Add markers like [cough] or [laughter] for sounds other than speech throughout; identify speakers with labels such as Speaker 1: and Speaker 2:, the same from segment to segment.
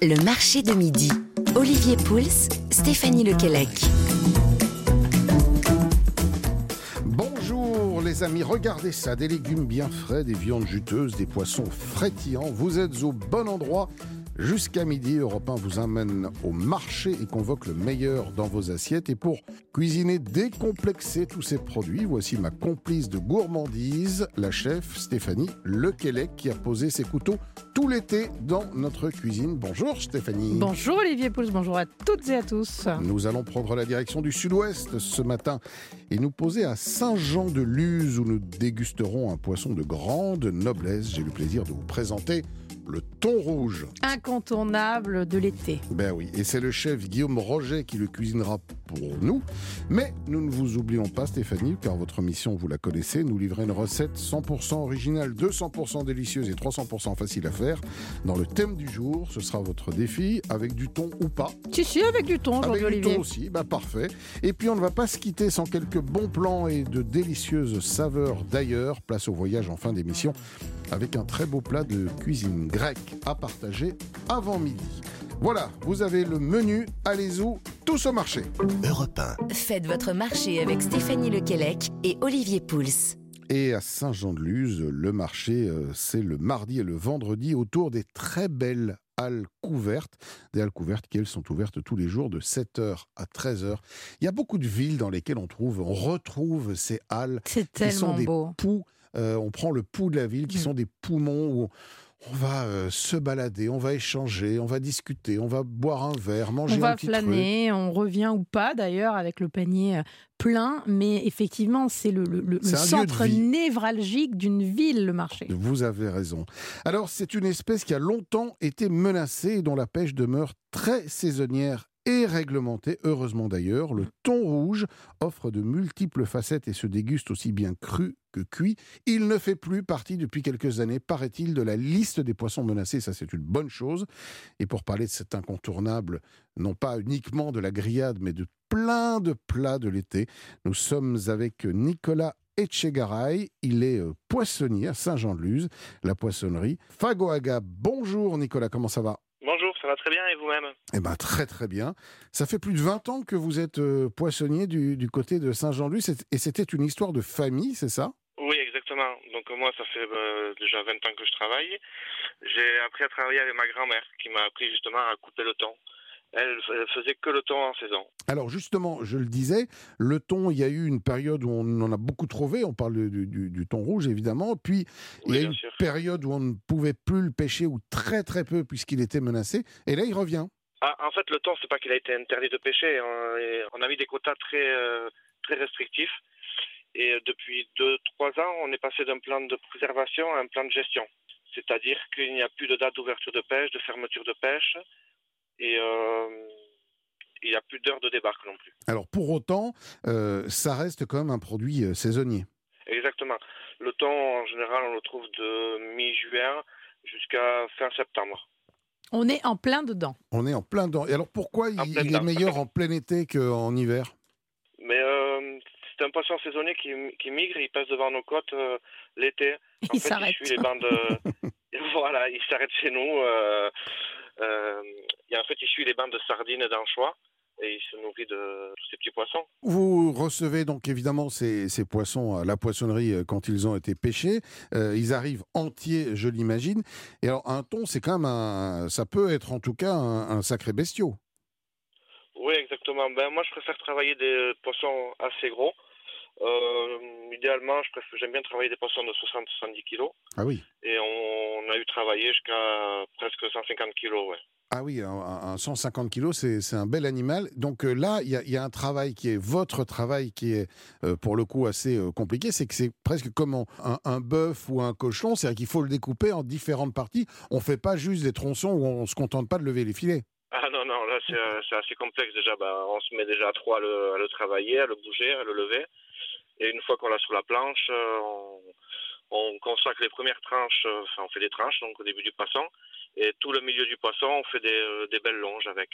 Speaker 1: Le marché de midi. Olivier Pouls, Stéphanie Lequelec.
Speaker 2: Bonjour les amis, regardez ça, des légumes bien frais, des viandes juteuses, des poissons frétillants. Vous êtes au bon endroit. Jusqu'à midi, Europe 1 vous amène au marché et convoque le meilleur dans vos assiettes. Et pour cuisiner, décomplexer tous ces produits, voici ma complice de gourmandise, la chef Stéphanie Lequelec, qui a posé ses couteaux tout l'été dans notre cuisine. Bonjour Stéphanie.
Speaker 3: Bonjour Olivier Pouls, bonjour à toutes et à tous.
Speaker 2: Nous allons prendre la direction du sud-ouest ce matin et nous poser à Saint-Jean-de-Luz où nous dégusterons un poisson de grande noblesse. J'ai le plaisir de vous présenter le thon rouge.
Speaker 3: Incontournable de l'été.
Speaker 2: Ben oui, et c'est le chef Guillaume Roget qui le cuisinera pour nous. Mais nous ne vous oublions pas Stéphanie, car votre mission, vous la connaissez, nous livrer une recette 100% originale, 200% délicieuse et 300% facile à faire. Dans le thème du jour, ce sera votre défi, avec du thon ou pas.
Speaker 3: Si, si, avec du thon
Speaker 2: Avec du thon aussi, bah parfait. Et puis on ne va pas se quitter sans quelques bons plans et de délicieuses saveurs d'ailleurs. Place au voyage en fin d'émission avec un très beau plat de cuisine grecque à partager avant midi. Voilà, vous avez le menu, allez-y, tous au marché.
Speaker 4: Europe 1.
Speaker 1: Faites votre marché avec Stéphanie Lequelec et Olivier Pouls.
Speaker 2: Et à Saint-Jean-de-Luz, le marché, euh, c'est le mardi et le vendredi autour des très belles halles couvertes. Des halles couvertes qui, elles, sont ouvertes tous les jours de 7h à 13h. Il y a beaucoup de villes dans lesquelles on trouve, on retrouve ces halles
Speaker 3: C'est
Speaker 2: qui sont
Speaker 3: tellement
Speaker 2: des
Speaker 3: beau.
Speaker 2: poux. Euh, on prend le pouls de la ville, qui
Speaker 3: Mm.
Speaker 2: sont des poumons où on va euh, se balader, on va échanger, on va discuter, on va boire un verre, manger
Speaker 3: On
Speaker 2: un
Speaker 3: va
Speaker 2: petit
Speaker 3: flâner, on revient ou pas d'ailleurs avec le panier euh, plein, mais effectivement c'est le, centre névralgique d'une ville, le marché.
Speaker 2: Vous avez raison. Alors, c'est une espèce qui a longtemps été menacée et dont la pêche demeure très saisonnière et réglementée, heureusement d'ailleurs. Le thon rouge offre de multiples facettes et se déguste aussi bien cru cuit. Il ne fait plus partie depuis quelques années, paraît-il, de la liste des poissons menacés. Ça, c'est une bonne chose. Et pour parler de cet incontournable, non pas uniquement de la grillade, mais de plein de plats de l'été, nous sommes avec Nicolas Etchegaray. Il est euh, poissonnier à Saint-Jean-de-Luz, la poissonnerie. Fagoaga, bonjour Nicolas, comment ça va?
Speaker 5: Bonjour, ça va très bien et vous-même?
Speaker 2: Eh bien, très très bien. Ça fait plus de 20 ans que vous êtes euh, poissonnier du, du côté de Saint-Jean-de-Luz et c'était une histoire de famille, c'est ça?
Speaker 5: Donc euh, moi, ça fait euh, déjà 20 ans que je travaille. J'ai appris à travailler avec ma grand-mère qui m'a appris justement à couper le thon. Elle, elle faisait que le thon en saison.
Speaker 2: Alors justement, je le disais, le thon, il y a eu une période où on en a beaucoup trouvé, on parle du, du- du thon rouge évidemment, puis il y a eu une
Speaker 5: sûr.
Speaker 2: période où on ne pouvait plus le pêcher, ou très très peu puisqu'il était menacé, et là il revient.
Speaker 5: Ah, en fait, le thon, c'est pas qu'il a été interdit de pêcher. on a mis des quotas très, euh, très restrictifs. Et euh, depuis 2-3 ans, on est passé d'un plan de préservation à un plan de gestion. C'est-à-dire qu'il n'y a plus de date d'ouverture de pêche, de fermeture de pêche. Et euh, il n'y a plus d'heures de débarque non plus.
Speaker 2: Alors pour autant, euh, ça reste quand même un produit euh, saisonnier.
Speaker 5: Exactement. Le thon, en général, on le trouve de mi-juin jusqu'à fin septembre.
Speaker 3: On est en plein dedans.
Speaker 2: On est en plein dedans. Et alors pourquoi il, il est meilleur en plein été qu'en hiver?
Speaker 5: Mais euh, c'est un poisson saisonnier qui, qui migre, il passe devant nos côtes euh, l'été. En
Speaker 3: Il
Speaker 5: fait,
Speaker 3: s'arrête.
Speaker 5: il suit les bandes. [laughs] [laughs] voilà, il s'arrête chez nous. euh, euh, et en fait, il suit les bandes de sardines et d'anchois. Et il se nourrit de tous ces petits poissons.
Speaker 2: Vous recevez donc évidemment ces, ces poissons à la poissonnerie quand ils ont été pêchés. Euh, ils arrivent entiers, je l'imagine. Et alors un thon, c'est quand même un, ça peut être en tout cas un, un sacré bestiau.
Speaker 5: Oui, exactement. Ben, moi, je préfère travailler des poissons assez gros. Euh, idéalement, je préfère, j'aime bien travailler des poissons de 60-70 kilos.
Speaker 2: Ah oui.
Speaker 5: Et on, a eu travaillé jusqu'à presque 150 kilos, ouais.
Speaker 2: Ah oui, un, un 150 kilos, c'est c'est un bel animal. Donc euh, là, il y, a- il y a un travail qui est votre travail qui est euh, pour le coup assez euh, compliqué. C'est que c'est presque comme un, un bœuf ou un cochon, c'est-à-dire qu'il faut le découper en différentes parties. On fait pas juste des tronçons où on se contente pas de lever les filets.
Speaker 5: Ah non, non, là, c'est c'est assez complexe déjà. Bah, on se met déjà à trois à le, à le travailler, à le bouger, à le lever. Et une fois qu'on l'a sur la planche, euh, on, on consacre les premières tranches, euh, enfin, on fait des tranches, donc au début du poisson. Et tout le milieu du poisson, on fait des, euh, des belles longes avec.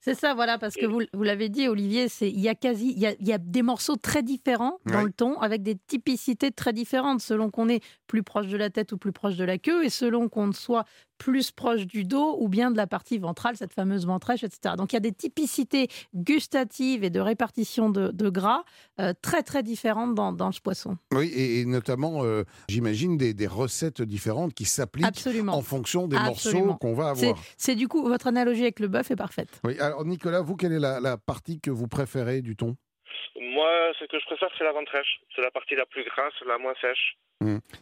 Speaker 3: C'est ça, voilà, parce que vous, vous l'avez dit, Olivier, c'est il y a quasi, il y a, il y a des morceaux très différents dans
Speaker 2: Ouais.
Speaker 3: le ton, avec des typicités très différentes selon qu'on est plus proche de la tête ou plus proche de la queue, et selon qu'on soit plus proche du dos ou bien de la partie ventrale, cette fameuse ventrèche, etc. Donc il y a des typicités gustatives et de répartition de, de gras euh, très très différentes dans, dans ce poisson.
Speaker 2: Oui, et, et notamment, euh, j'imagine, des, des recettes différentes qui s'appliquent en fonction des
Speaker 3: Absolument.
Speaker 2: morceaux qu'on va avoir.
Speaker 3: c'est du coup, votre analogie avec le bœuf est parfaite.
Speaker 2: Oui, alors Nicolas, vous, quelle est la, la partie que vous préférez du thon?
Speaker 5: Moi, ce que je préfère, c'est la ventrèche. C'est la partie la plus grasse, la moins sèche.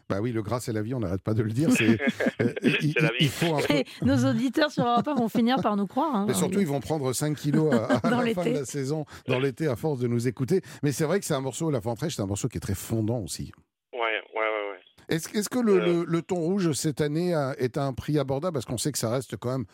Speaker 2: Bah oui, le gras, c'est la vie, on n'arrête pas de le dire. C'est, [laughs] euh, il,
Speaker 5: la vie.
Speaker 2: il faut un peu.
Speaker 3: Et nos auditeurs sur Europe 1 vont finir par nous croire. hein.
Speaker 2: Mais surtout, ils vont prendre 5 kilos à, à [laughs]
Speaker 3: Dans
Speaker 2: la fin de la saison, dans l'été, à force de nous écouter. Mais c'est vrai que c'est un morceau, la ventrèche, c'est un morceau qui est très fondant aussi.
Speaker 5: Ouais, ouais, ouais, ouais.
Speaker 2: Est-ce que le,
Speaker 5: Euh.
Speaker 2: le- le thon rouge cette année a- est à un prix abordable? Parce qu'on sait que ça reste quand même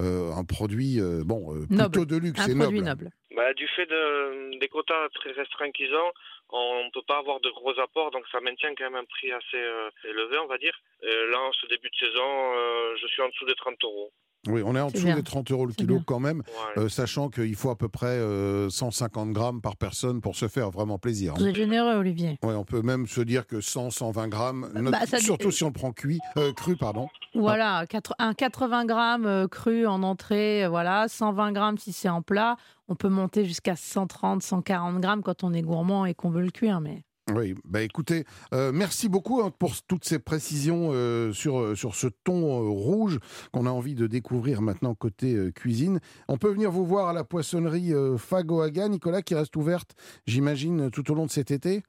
Speaker 2: euh, un produit euh, bon, euh, plutôt
Speaker 3: Noble.
Speaker 2: de luxe
Speaker 3: Un
Speaker 2: et
Speaker 3: produit
Speaker 2: noble.
Speaker 3: noble.
Speaker 5: Bah, du fait de, des quotas très restreints qu'ils ont, on ne peut pas avoir de gros apports, donc ça maintient quand même un prix assez euh, élevé, on va dire. Là, en ce début de saison, euh, je suis en dessous des 30 euros.
Speaker 2: Oui, on est en dessous
Speaker 3: bien.
Speaker 2: des 30 euros le kilo
Speaker 3: bien.
Speaker 2: quand même,
Speaker 5: Ouais.
Speaker 2: euh, sachant qu'il faut à peu près euh, 150 grammes par personne pour se faire vraiment plaisir.
Speaker 3: Vous êtes généreux, Olivier.
Speaker 2: Ouais, on peut même se dire que 100, 120 grammes,
Speaker 3: Bah, ça
Speaker 2: surtout si on le prend cuit, euh, cru, pardon.
Speaker 3: Voilà, un 80 grammes euh, cru en entrée, voilà, 120 grammes si c'est en plat. On peut monter jusqu'à 130, 140 grammes quand on est gourmand et qu'on veut le cuire. Mais
Speaker 2: Oui, bah écoutez, euh, merci beaucoup hein, pour toutes ces précisions euh, sur, euh, sur ce ton rouge qu'on a envie de découvrir maintenant côté cuisine. On peut venir vous voir à la poissonnerie Fagoaga, Nicolas, qui reste ouverte, j'imagine, tout au long de cet été?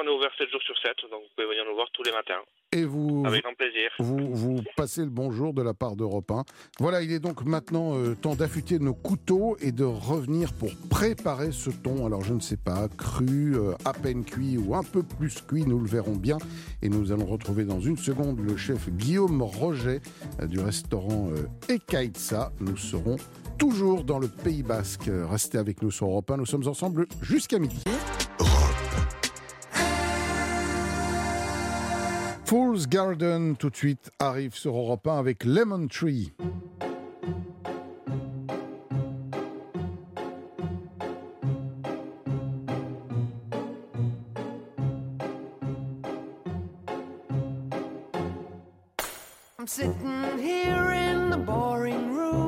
Speaker 5: On est ouvert 7 jours sur 7, donc vous pouvez venir nous voir tous les matins,
Speaker 2: Et vous,
Speaker 5: avec grand plaisir.
Speaker 2: vous, vous passez le bonjour de la part d'Europe 1. Voilà, il est donc maintenant euh, temps d'affûter nos couteaux et de revenir pour préparer ce thon. Alors je ne sais pas, cru, euh, à peine cuit ou un peu plus cuit, nous le verrons bien. Et nous allons retrouver dans une seconde le chef Guillaume Roget euh, du restaurant euh, Ekaitsa. Nous serons toujours dans le Pays Basque. Restez avec nous sur Europe 1, nous sommes ensemble jusqu'à midi. Fool's Garden, tout de suite, arrive sur Europe 1 avec Lemon Tree.
Speaker 4: I'm sitting here in the boring room.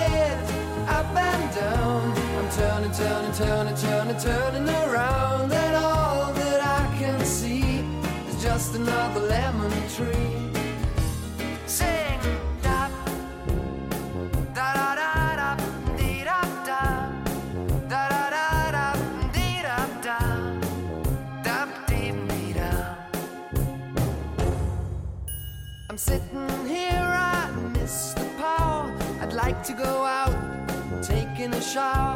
Speaker 4: turning, turning, turning, turning, around, and all that I can see is just another lemon tree. Sing da da da da. I'm sitting here, I miss the power. I'd like to go out, taking a shower,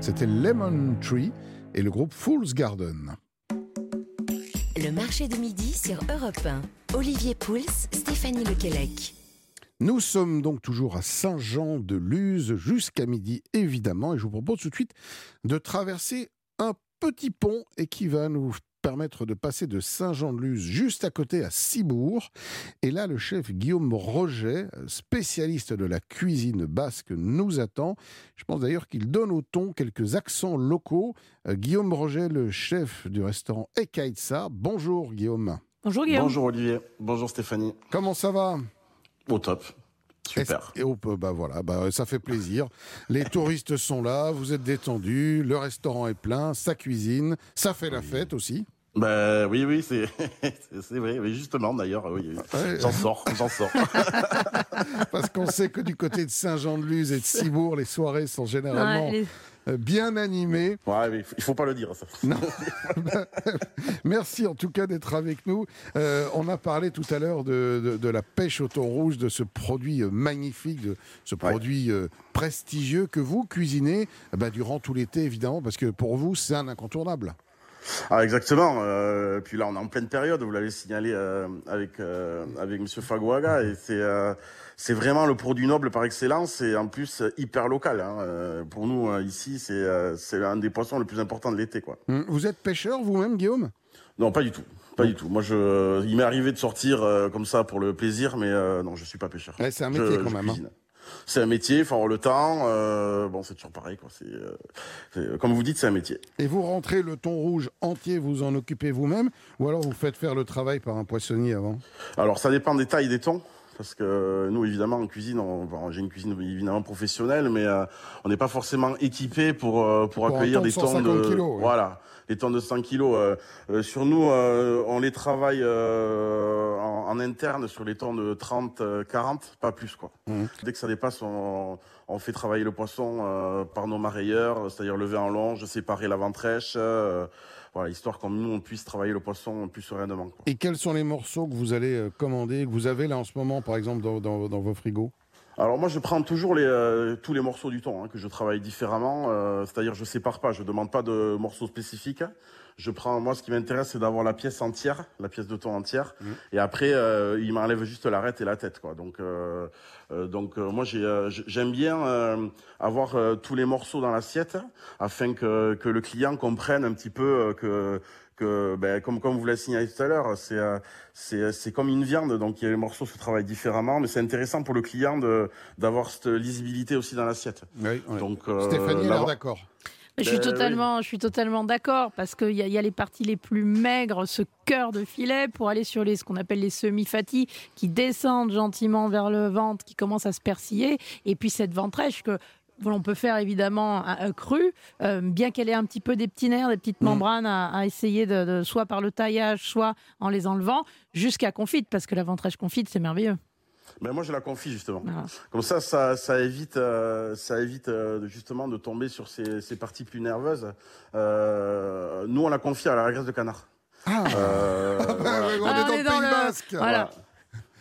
Speaker 2: C'était Lemon Tree et le groupe Fool's Garden.
Speaker 1: Le marché de midi sur Europe 1. Olivier Pouls, Stéphanie Lequelec.
Speaker 2: Nous sommes donc toujours à Saint-Jean-de-Luz jusqu'à midi, évidemment, et je vous propose tout de suite de traverser un petit pont et qui va nous permettre de passer de Saint-Jean-de-Luz juste à côté à Cibourg. Et là, le chef Guillaume Roget, spécialiste de la cuisine basque, nous attend. Je pense d'ailleurs qu'il donne au ton quelques accents locaux. Euh, Guillaume Roget, le chef du restaurant Ekaitsa. Bonjour Guillaume.
Speaker 3: Bonjour Guillaume.
Speaker 6: Bonjour Olivier, bonjour Stéphanie.
Speaker 2: Comment ça va?
Speaker 6: Au top. Super.
Speaker 2: Et on peut- bah voilà, bah ça fait plaisir. Les touristes sont là, vous êtes détendus, le restaurant est plein, ça cuisine, ça fait la fête aussi.
Speaker 6: Ben oui, oui, c'est [laughs] vrai. Oui, justement, d'ailleurs, oui, oui.
Speaker 2: Ouais.
Speaker 6: j'en sors, j'en sors. [laughs]
Speaker 2: Parce qu'on sait que du côté de Saint-Jean-de-Luz et de Cibourg, les soirées sont généralement
Speaker 3: Ouais, les-
Speaker 2: bien animées.
Speaker 6: Ouais, mais il faut pas le dire ça. [laughs]
Speaker 2: Merci en tout cas d'être avec nous. Euh, on a parlé tout à l'heure de, de- de la pêche au thon rouge, de ce produit euh, magnifique, de ce
Speaker 6: Ouais.
Speaker 2: produit euh, prestigieux que vous cuisinez eh ben, durant tout l'été évidemment, parce que pour vous c'est un incontournable.
Speaker 6: Ah, exactement. Euh, puis là, on est en pleine période. Vous l'avez signalé euh, avec euh, avec Monsieur Faguaga, et c'est euh, c'est vraiment le produit noble par excellence, et en plus euh, hyper local. Hein. Euh, Pour nous euh, ici, c'est c'est un des poissons le plus importants de l'été, quoi.
Speaker 2: Hum, Vous êtes pêcheur vous-même, Guillaume?
Speaker 6: Non, pas du tout. Pas du tout. Moi, je, il m'est arrivé de sortir comme ça pour le plaisir, mais non, je suis pas pêcheur.
Speaker 2: Ouais, C'est un métier
Speaker 6: je
Speaker 2: quand même. hein.
Speaker 6: cuisine. C'est un métier, il faut avoir le temps. euh, bon, c'est toujours pareil, quoi. C'est, euh, c'est- comme vous dites, c'est un métier.
Speaker 2: Et vous rentrez le thon rouge entier, vous en occupez vous-même, ou alors vous faites faire le travail par un poissonnier avant?
Speaker 6: Alors, ça dépend des tailles des thons. Parce que nous, évidemment, en cuisine, on, bon, j'ai une cuisine évidemment professionnelle, mais euh, on n'est pas forcément équipé pour euh, pour, accueillir des
Speaker 2: 150
Speaker 6: de
Speaker 2: kilos, ouais.
Speaker 6: voilà, thons de 100 kilos. euh, sur nous, on les travaille en, en interne sur les thons de 30, euh, 40, pas plus quoi.
Speaker 2: Mhm.
Speaker 6: Dès que ça dépasse, on, on fait travailler le poisson par nos marailleurs, c'est-à-dire lever en longe, séparer la ventrèche, euh, voilà, histoire que nous on puisse travailler le poisson plus sereinement. Quoi.
Speaker 2: Et quels sont les morceaux que vous allez euh, commander, que vous avez là en ce moment, par exemple, dans, dans- dans vos frigos?
Speaker 6: Alors moi je prends toujours les, euh, tous les morceaux du thon hein, que je travaille différemment, euh, c'est-à-dire je sépare pas, je demande pas de morceaux spécifiques. Je prends moi ce qui m'intéresse c'est d'avoir la pièce entière, la pièce de thon entière,
Speaker 2: Mhm.
Speaker 6: et après euh, il m'enlève juste l'arête et la tête quoi. Donc euh, euh, donc euh, moi j'aime bien euh, avoir euh, tous les morceaux dans l'assiette afin que que le client comprenne un petit peu euh, que que ben, comme comme vous l'avez signalé tout à l'heure, c'est euh, c'est c'est comme une viande, donc il y a les morceaux se travaillent différemment, mais c'est intéressant pour le client de d'avoir cette lisibilité aussi dans l'assiette.
Speaker 2: Oui.
Speaker 6: Donc euh,
Speaker 2: Stéphanie l'air
Speaker 3: Je suis
Speaker 6: Ben
Speaker 3: totalement, je suis totalement d'accord parce qu'il y, a- il y a les parties les plus maigres, ce cœur de filet, pour aller sur les ce qu'on appelle les semi-fatties qui descendent gentiment vers le ventre, qui commencent à se persiller, et puis cette ventrèche que l'on peut faire évidemment à cru, euh, bien qu'elle ait un petit peu des petits nerfs, des petites
Speaker 2: Mm.
Speaker 3: membranes à, à essayer de, de- soit par le taillage, soit en les enlevant, jusqu'à confite, parce que la ventrèche confite, c'est merveilleux.
Speaker 6: Ben moi je la confie justement.
Speaker 3: Voilà.
Speaker 6: Comme ça, ça, ça évite, euh, ça évite euh, justement de tomber sur ces, ces parties plus nerveuses. Euh, nous on la confie à la graisse de canard.
Speaker 2: Ah,
Speaker 6: Euh, [laughs] voilà.
Speaker 2: ouais, on
Speaker 3: Ah,
Speaker 2: est
Speaker 3: on
Speaker 2: dans
Speaker 3: est
Speaker 2: le
Speaker 3: dans
Speaker 2: Pays
Speaker 3: le-
Speaker 2: Basque.
Speaker 3: Voilà.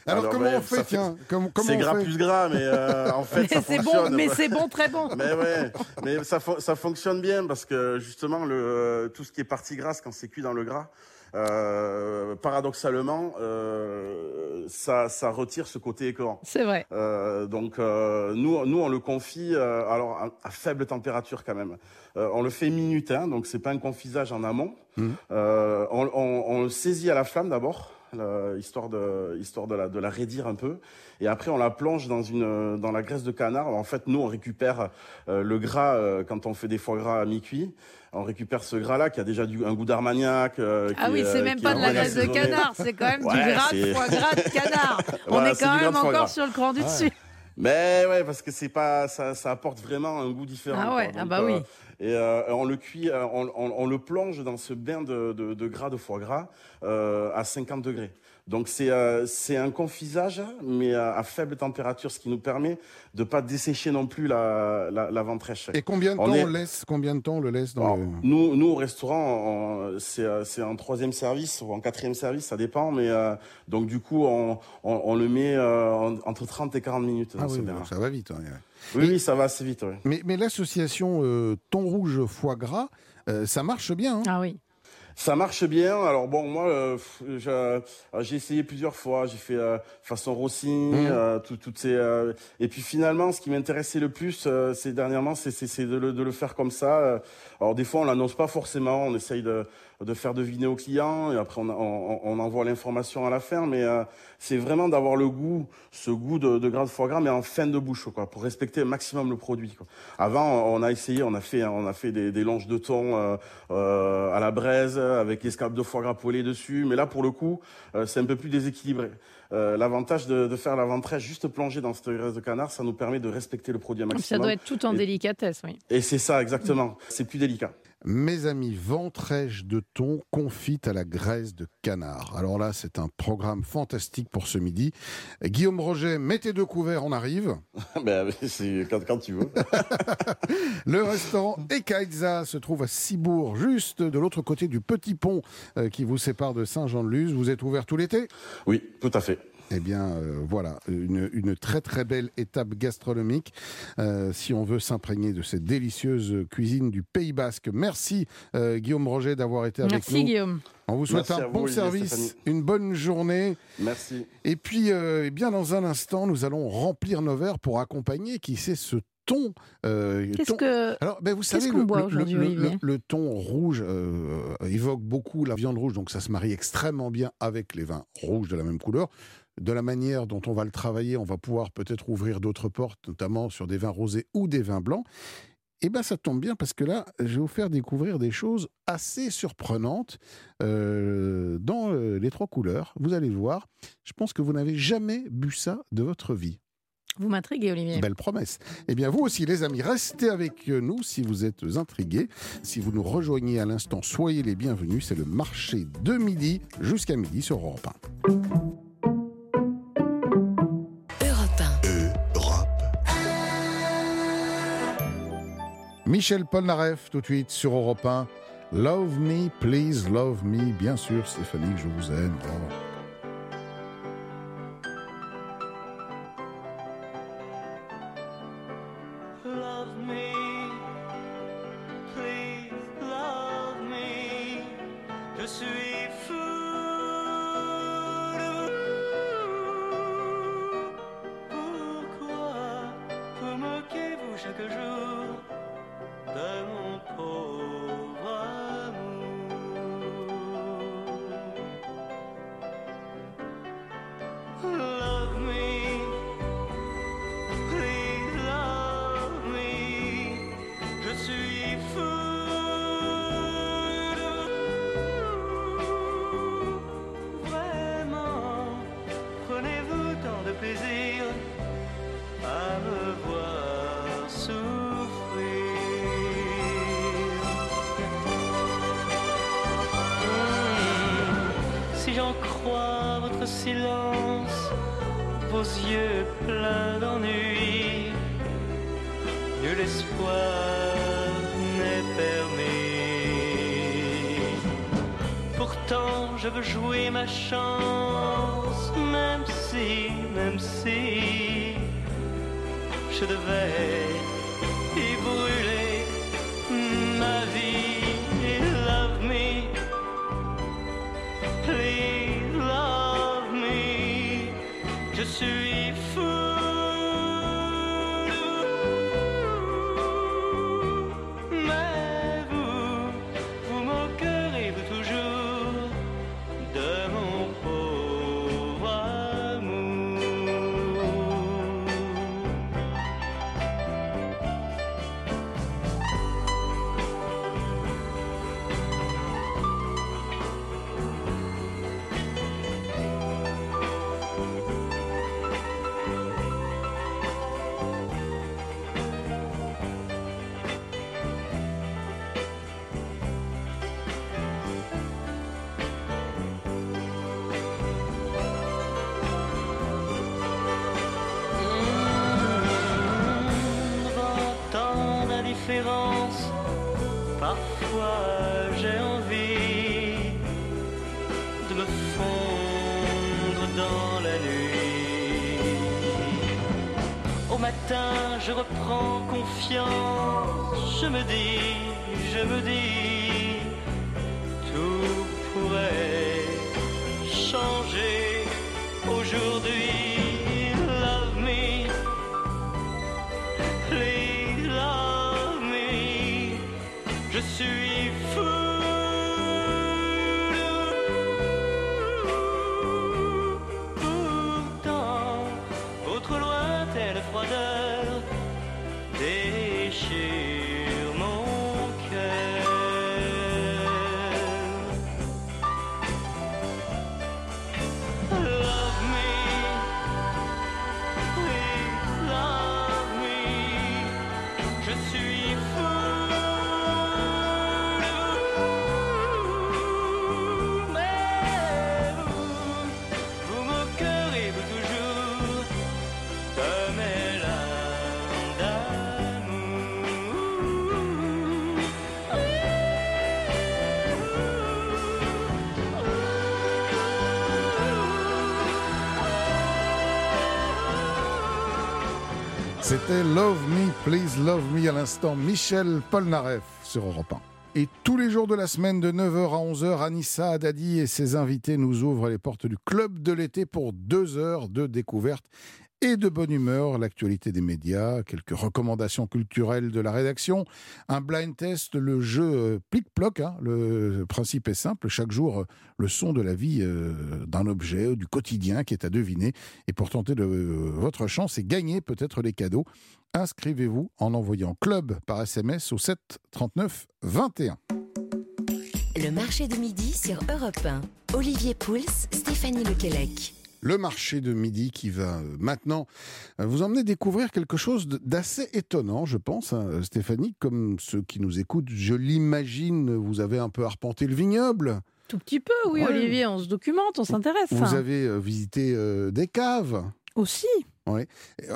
Speaker 2: Alors,
Speaker 6: Alors,
Speaker 2: comment on fait,
Speaker 6: ça fait-
Speaker 2: tiens Comment, comment
Speaker 6: C'est gras
Speaker 2: fait
Speaker 6: plus gras, mais euh, en fait ça
Speaker 3: Mais c'est bon, mais c'est bon, très bon.
Speaker 6: Mais ouais, mais ça, fo- ça fonctionne bien parce que justement le tout ce qui est partie grasse quand c'est cuit dans le gras, euh, paradoxalement, euh, ça, ça retire ce côté écœurant.
Speaker 3: C'est vrai.
Speaker 6: Euh, donc euh, nous, nous on le confie euh, alors à, à faible température quand même. Euh, on le fait minute, hein, donc c'est pas un confisage en amont. Euh, on, on- on le saisit à la flamme d'abord. La- histoire de histoire de la de la raidir un peu et après on la plonge dans une dans la graisse de canard en fait nous on récupère euh, le gras euh, quand on fait des foie gras à mi-cuit on récupère ce gras là qui a déjà du, un goût d'armagnac euh,
Speaker 3: Ah oui,
Speaker 6: est,
Speaker 3: c'est
Speaker 6: euh,
Speaker 3: même pas de la graisse de canard, c'est quand même
Speaker 6: Ouais,
Speaker 3: du gras de foie gras de canard. [laughs] On
Speaker 6: Voilà,
Speaker 3: est quand même encore
Speaker 6: gras.
Speaker 3: sur le cran du dessus.
Speaker 6: Mais ouais, parce que c'est pas, ça, ça apporte vraiment un goût différent.
Speaker 3: Ah ouais, ah bah oui.
Speaker 6: Et euh, on le cuit, euh, on, on- on le plonge dans ce bain de, de, de gras de foie gras euh, à 50 degrés. Donc c'est euh, c'est un confisage, mais à, à faible température, ce qui nous permet de pas dessécher non plus la, la, la ventrèche.
Speaker 2: Et combien de
Speaker 6: On
Speaker 2: temps
Speaker 6: est-
Speaker 2: on laisse Combien de temps on le laisse dans
Speaker 6: Alors,
Speaker 2: le...
Speaker 6: nous, nous, au restaurant, c'est euh, c'est en troisième service ou en quatrième service, ça dépend. Mais euh, donc du coup, on, on, on le met euh, en- entre 30 et 40 minutes.
Speaker 2: Ah oui, ça va vite. hein.
Speaker 6: oui, oui, ça va assez vite. ouais.
Speaker 2: Mais, mais l'association euh, thon rouge foie gras, euh, ça marche bien. hein.
Speaker 3: Ah oui.
Speaker 6: Ça marche bien. Alors bon, moi, euh, euh, j'ai essayé plusieurs fois. J'ai fait euh, façon Rossini,
Speaker 2: Mhm.
Speaker 6: euh, tout- toutes ces. euh, et puis finalement, ce qui m'intéressait le plus, euh, c'est dernièrement, c'est de, le- de le faire comme ça. Alors des fois, on l'annonce pas forcément. On essaye de, de faire deviner aux clients et après on, on, on envoie l'information à la fin. Mais euh, c'est vraiment d'avoir le goût, ce goût de, de gras de foie gras, mais en fin de bouche, quoi, pour respecter au maximum le produit. Quoi. Avant, on a essayé, on a fait, on a fait des, des longes de thon euh, euh, à la braise avec escalope de foie gras poêlée dessus. Mais là, pour le coup, euh, c'est un peu plus déséquilibré. Euh, L'avantage de, de faire la ventrèche juste plongée dans cette graisse de canard, ça nous permet de respecter le produit à
Speaker 3: Ça
Speaker 6: maximum.
Speaker 3: doit être tout en
Speaker 6: Et-
Speaker 3: délicatesse, oui.
Speaker 6: Et c'est ça, exactement. C'est plus délicat.
Speaker 2: Mes amis, ventrèche de thon confite à la graisse de canard. Alors là, c'est un programme fantastique pour ce midi. Guillaume Roget, mettez deux couverts, on arrive. [laughs]
Speaker 6: ben, c'est quand, quand tu veux. [laughs]
Speaker 2: Le restaurant Ekaïza se trouve à Cibourg, juste de l'autre côté du petit pont euh, qui vous sépare de Saint-Jean-de-Luz. Vous êtes ouvert tout l'été?
Speaker 6: Oui, tout à fait.
Speaker 2: Eh bien, euh, voilà, une, une très très belle étape gastronomique euh, si on veut s'imprégner de cette délicieuse cuisine du Pays Basque. Merci euh, Guillaume Roger d'avoir été avec
Speaker 3: Merci
Speaker 2: nous.
Speaker 3: Guillaume.
Speaker 2: On vous souhaite
Speaker 6: Merci
Speaker 2: un
Speaker 6: vous,
Speaker 2: bon service, une bonne journée.
Speaker 6: Merci.
Speaker 2: Et puis, euh, eh bien dans un instant, nous allons remplir nos verres pour accompagner, qui sait, ce thon. euh,
Speaker 3: Qu'est-ce que.
Speaker 2: alors, ben, vous savez, le,
Speaker 3: boit
Speaker 2: le- le- le- le thon rouge euh, évoque beaucoup la viande rouge, donc ça se marie extrêmement bien avec les vins rouges de la même couleur. De la manière dont on va le travailler, on va pouvoir peut-être ouvrir d'autres portes, notamment sur des vins rosés ou des vins blancs. Et bien, ça tombe bien parce que là, je vais vous faire découvrir des choses assez surprenantes euh, dans euh, les trois couleurs. Vous allez le voir. Je pense que vous n'avez jamais bu ça de votre vie.
Speaker 3: Vous m'intriguez, Olivier.
Speaker 2: Belle promesse. Eh bien, vous aussi, les amis, restez avec nous si vous êtes intrigués. Si vous nous rejoignez à l'instant, soyez les bienvenus. C'est le marché de midi jusqu'à midi sur Europe 1. Michel Polnareff, tout de suite sur Europe 1. Love me, please love me. Bien sûr, Stéphanie, je vous aime.
Speaker 7: Please love me. Je suis
Speaker 2: C'était Love Me, Please Love Me à l'instant, Michel Polnareff sur Europe 1. Et tous les jours de la semaine, de 9h à 11h, Anissa Haddadi et ses invités nous ouvrent les portes du Club de l'été pour deux heures de découverte et de bonne humeur, l'actualité des médias, quelques recommandations culturelles de la rédaction, un blind test, le jeu euh, plic-ploc. hein. Le principe est simple, chaque jour, euh, le son de la vie euh, d'un objet, du quotidien qui est à deviner. Et pour tenter votre chance et gagner peut-être les cadeaux, inscrivez-vous en envoyant club par SMS au 7 39 21.
Speaker 1: Le marché de midi sur Europe 1. Olivier Pouls, Stéphanie Lequelec.
Speaker 2: Le marché de midi qui va euh, maintenant euh, vous emmener découvrir quelque chose d'assez étonnant, je pense, hein, Stéphanie, comme ceux qui nous écoutent, je l'imagine, vous avez un peu arpenté le vignoble,
Speaker 3: Tout petit peu, oui,
Speaker 2: Ouais.
Speaker 3: Olivier, on se documente, on s'intéresse.
Speaker 2: vous avez euh, visité euh, des caves.
Speaker 3: Aussi.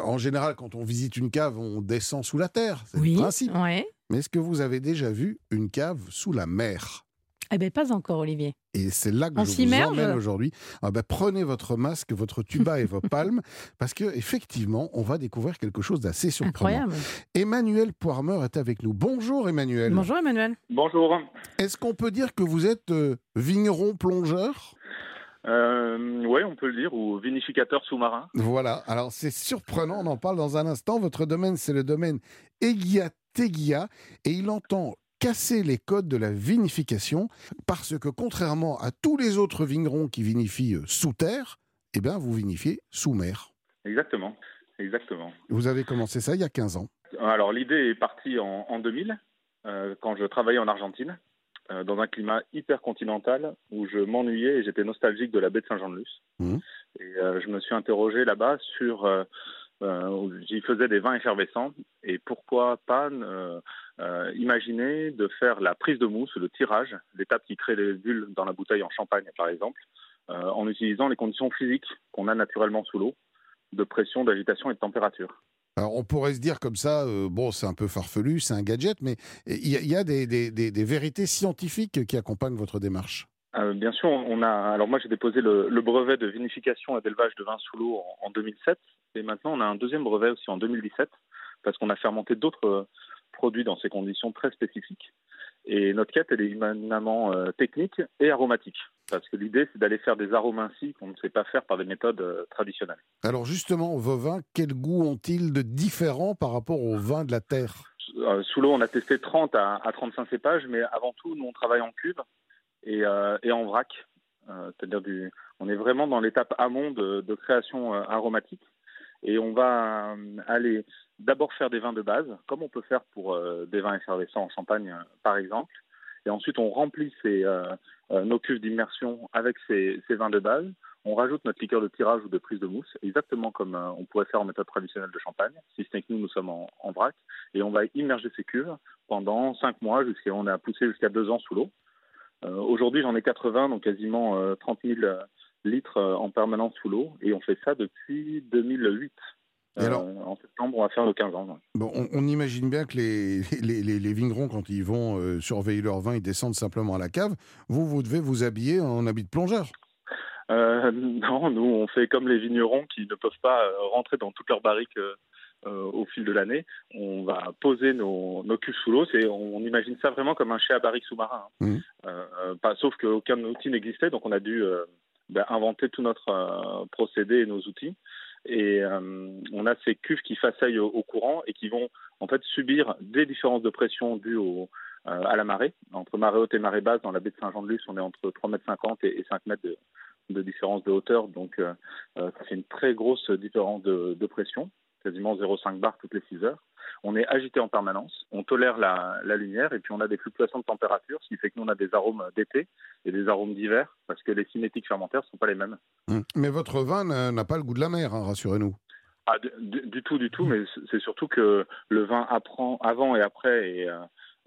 Speaker 2: En général, quand on visite une cave, on descend sous la terre, c'est
Speaker 3: Oui.
Speaker 2: le principe.
Speaker 3: Ouais.
Speaker 2: Mais est-ce que vous avez déjà vu une cave sous la mer?
Speaker 3: Eh bien, pas encore, Olivier.
Speaker 2: Et c'est là que
Speaker 3: On
Speaker 2: je vous emmène aujourd'hui. Ah ben, prenez votre masque, votre tuba et vos [laughs] palmes, parce que effectivement, on va découvrir quelque chose d'assez surprenant.
Speaker 3: Incroyable.
Speaker 2: Emmanuel Poirmeur est avec nous. Bonjour Emmanuel.
Speaker 3: Bonjour, Emmanuel.
Speaker 8: Bonjour.
Speaker 2: Est-ce qu'on peut dire que vous êtes euh, vigneron plongeur?
Speaker 8: Euh, oui, on peut le dire, ou vinificateur sous-marin.
Speaker 2: Voilà. Alors c'est surprenant, on en parle dans un instant. Votre domaine, c'est le domaine Egia Tegia, et il entend casser les codes de la vinification parce que contrairement à tous les autres vignerons qui vinifient euh, sous terre, eh bien vous vinifiez sous mer.
Speaker 8: Exactement. Exactement.
Speaker 2: Vous avez commencé ça il y a 15 ans.
Speaker 8: Alors, l'idée est partie en, en 2000, euh, quand je travaillais en Argentine, euh, dans un climat hyper continental où je m'ennuyais et j'étais nostalgique de la baie de Saint-Jean-de-Luz.
Speaker 2: Mhm.
Speaker 8: Et euh, je me suis interrogé là-bas sur. euh, J'y faisais des vins effervescents et pourquoi pas euh, euh, imaginer de faire la prise de mousse, le tirage, l'étape qui crée les bulles dans la bouteille en champagne par exemple, euh, en utilisant les conditions physiques qu'on a naturellement sous l'eau, de pression, d'agitation et de température.
Speaker 2: Alors on pourrait se dire comme ça, euh, bon c'est un peu farfelu, c'est un gadget, mais il y a, il y a des, des- des- des vérités scientifiques qui accompagnent votre démarche.
Speaker 8: Euh, bien sûr, on a. Alors moi, j'ai déposé le, le brevet de vinification et d'élevage de vin sous l'eau en, en 2007, et maintenant on a un deuxième brevet aussi en 2017 parce qu'on a fermenté d'autres produits dans ces conditions très spécifiques. Et notre quête, elle est éminemment euh, technique et aromatique, parce que l'idée, c'est d'aller faire des arômes ainsi qu'on ne sait pas faire par des méthodes euh, traditionnelles.
Speaker 2: Alors justement, vos vins, quel goût ont-ils de différent par rapport aux vins de la terre?
Speaker 8: Euh, sous l'eau, on a testé 30 à, à 35 cépages, mais avant tout, nous, on travaille en cuve et, euh, et en vrac. Euh, C'est-à-dire, du, on est vraiment dans l'étape amont de, de création euh, aromatique. Et on va aller d'abord faire des vins de base, comme on peut faire pour euh, des vins effervescents en champagne, euh, par exemple. Et ensuite, on remplit ces, euh, nos cuves d'immersion avec ces, vins de base. On rajoute notre liqueur de tirage ou de prise de mousse, exactement comme on pourrait faire en méthode traditionnelle de champagne, si ce n'est que nous, nous sommes en, vrac. Et on va immerger ces cuves pendant 5 mois, jusqu'à on a poussé jusqu'à 2 ans sous l'eau. Aujourd'hui, j'en ai 80, donc quasiment euh, 30 000 litres en permanence sous l'eau. Et on fait ça depuis 2008.
Speaker 2: Et alors
Speaker 8: Euh, en septembre, on va faire nos 15 ans.
Speaker 2: Bon, on, on imagine bien que les, [laughs] les, les- les vignerons, quand ils vont euh, surveiller leur vin, ils descendent simplement à la cave. Vous, vous devez vous habiller en habit de plongeur.
Speaker 8: Euh, [laughs] non, nous, on fait comme les vignerons qui ne peuvent pas euh, rentrer dans toutes leurs barriques euh, euh, au fil de l'année. On va poser nos, nos cuves sous l'eau. C'est, on, on imagine ça vraiment comme un chai à barrique sous-marin. hein. Euh, euh, pas, sauf qu'aucun outil n'existait, donc on a dû euh, ben, inventer tout notre euh, procédé et nos outils. Et euh, on a ces cuves qui façaillent au, au courant et qui vont en fait subir des différences de pression dues au, euh, à la marée. Entre marée haute et marée basse, dans la baie de Saint-Jean-de-Luz, on est entre 3,50 m et, et 5 mètres de, différence de hauteur. Donc, euh, euh, une très grosse différence de, de pression, quasiment 0,5 bar toutes les 6 heures. On est agité en permanence, on tolère la, la lumière et puis on a des fluctuations de température, ce qui fait que nous, on a des arômes d'été et des arômes d'hiver parce que les cinétiques fermentaires ne sont pas les mêmes.
Speaker 2: Hum. Mais votre vin n'a pas le goût de la mer, hein, rassurez-nous.
Speaker 8: Ah, du, tout, du tout, mais c'est- surtout que le vin apprend avant et après et, euh,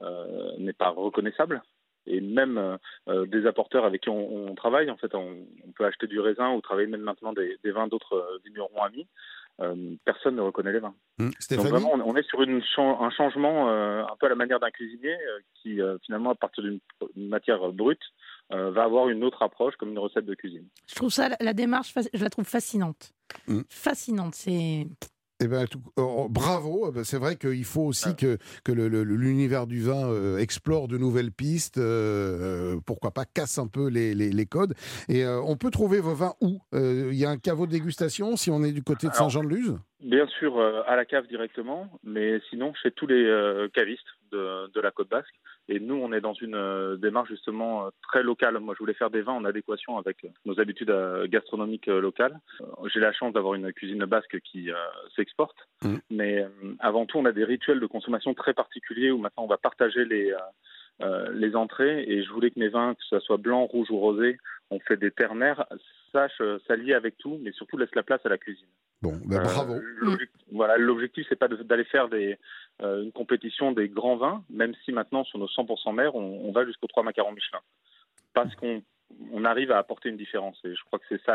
Speaker 8: euh, n'est pas reconnaissable. Et même euh, des apporteurs avec qui on, on travaille, en fait, on, on peut acheter du raisin ou travailler même maintenant des, des vins d'autres vignerons amis. Euh, personne ne reconnaît les vins.
Speaker 2: Hum.
Speaker 8: Donc vraiment, on, on est sur une un changement euh, un peu à la manière d'un cuisinier euh, qui, euh, finalement, à partir d'une une matière brute, euh, va avoir une autre approche comme une recette de cuisine.
Speaker 3: Je trouve ça, la- la démarche, je la trouve fascinante.
Speaker 2: Mm.
Speaker 3: Fascinante. C'est.
Speaker 2: Eh ben, tout- oh, bravo. Ben, C'est vrai qu'il faut aussi que, que l'univers du vin euh, explore de nouvelles pistes. euh, euh, pourquoi pas casse un peu les, les- les codes. Et euh, on peut trouver vos vins où? Euh, Il y a un caveau de dégustation si on est du côté de Saint-Jean-de-Luz?
Speaker 8: Bien sûr, euh, à la cave directement, mais sinon chez tous les euh, cavistes de, de la côte basque. Et nous, on est dans une euh, démarche justement euh, très locale. Moi, je voulais faire des vins en adéquation avec euh, nos habitudes gastronomiques locales. J'ai la chance d'avoir une cuisine basque qui euh, s'exporte.
Speaker 2: Mhm.
Speaker 8: Mais euh, avant tout, on a des rituels de consommation très particuliers où maintenant on va partager les, euh, les entrées. Et je voulais que mes vins, que ce soit blanc, rouge ou rosé, on fait des ternaires, sachent euh, s'allier avec tout, mais surtout laisse la place à la cuisine.
Speaker 2: Bon, ben, bravo.
Speaker 8: l'objectif- Voilà, l'objectif c'est pas d'aller faire des, une compétition des grands vins, même si maintenant sur nos 100% mer, on, va jusqu'aux trois macarons Michelin, parce qu'on on arrive à apporter une différence. Et je crois que c'est ça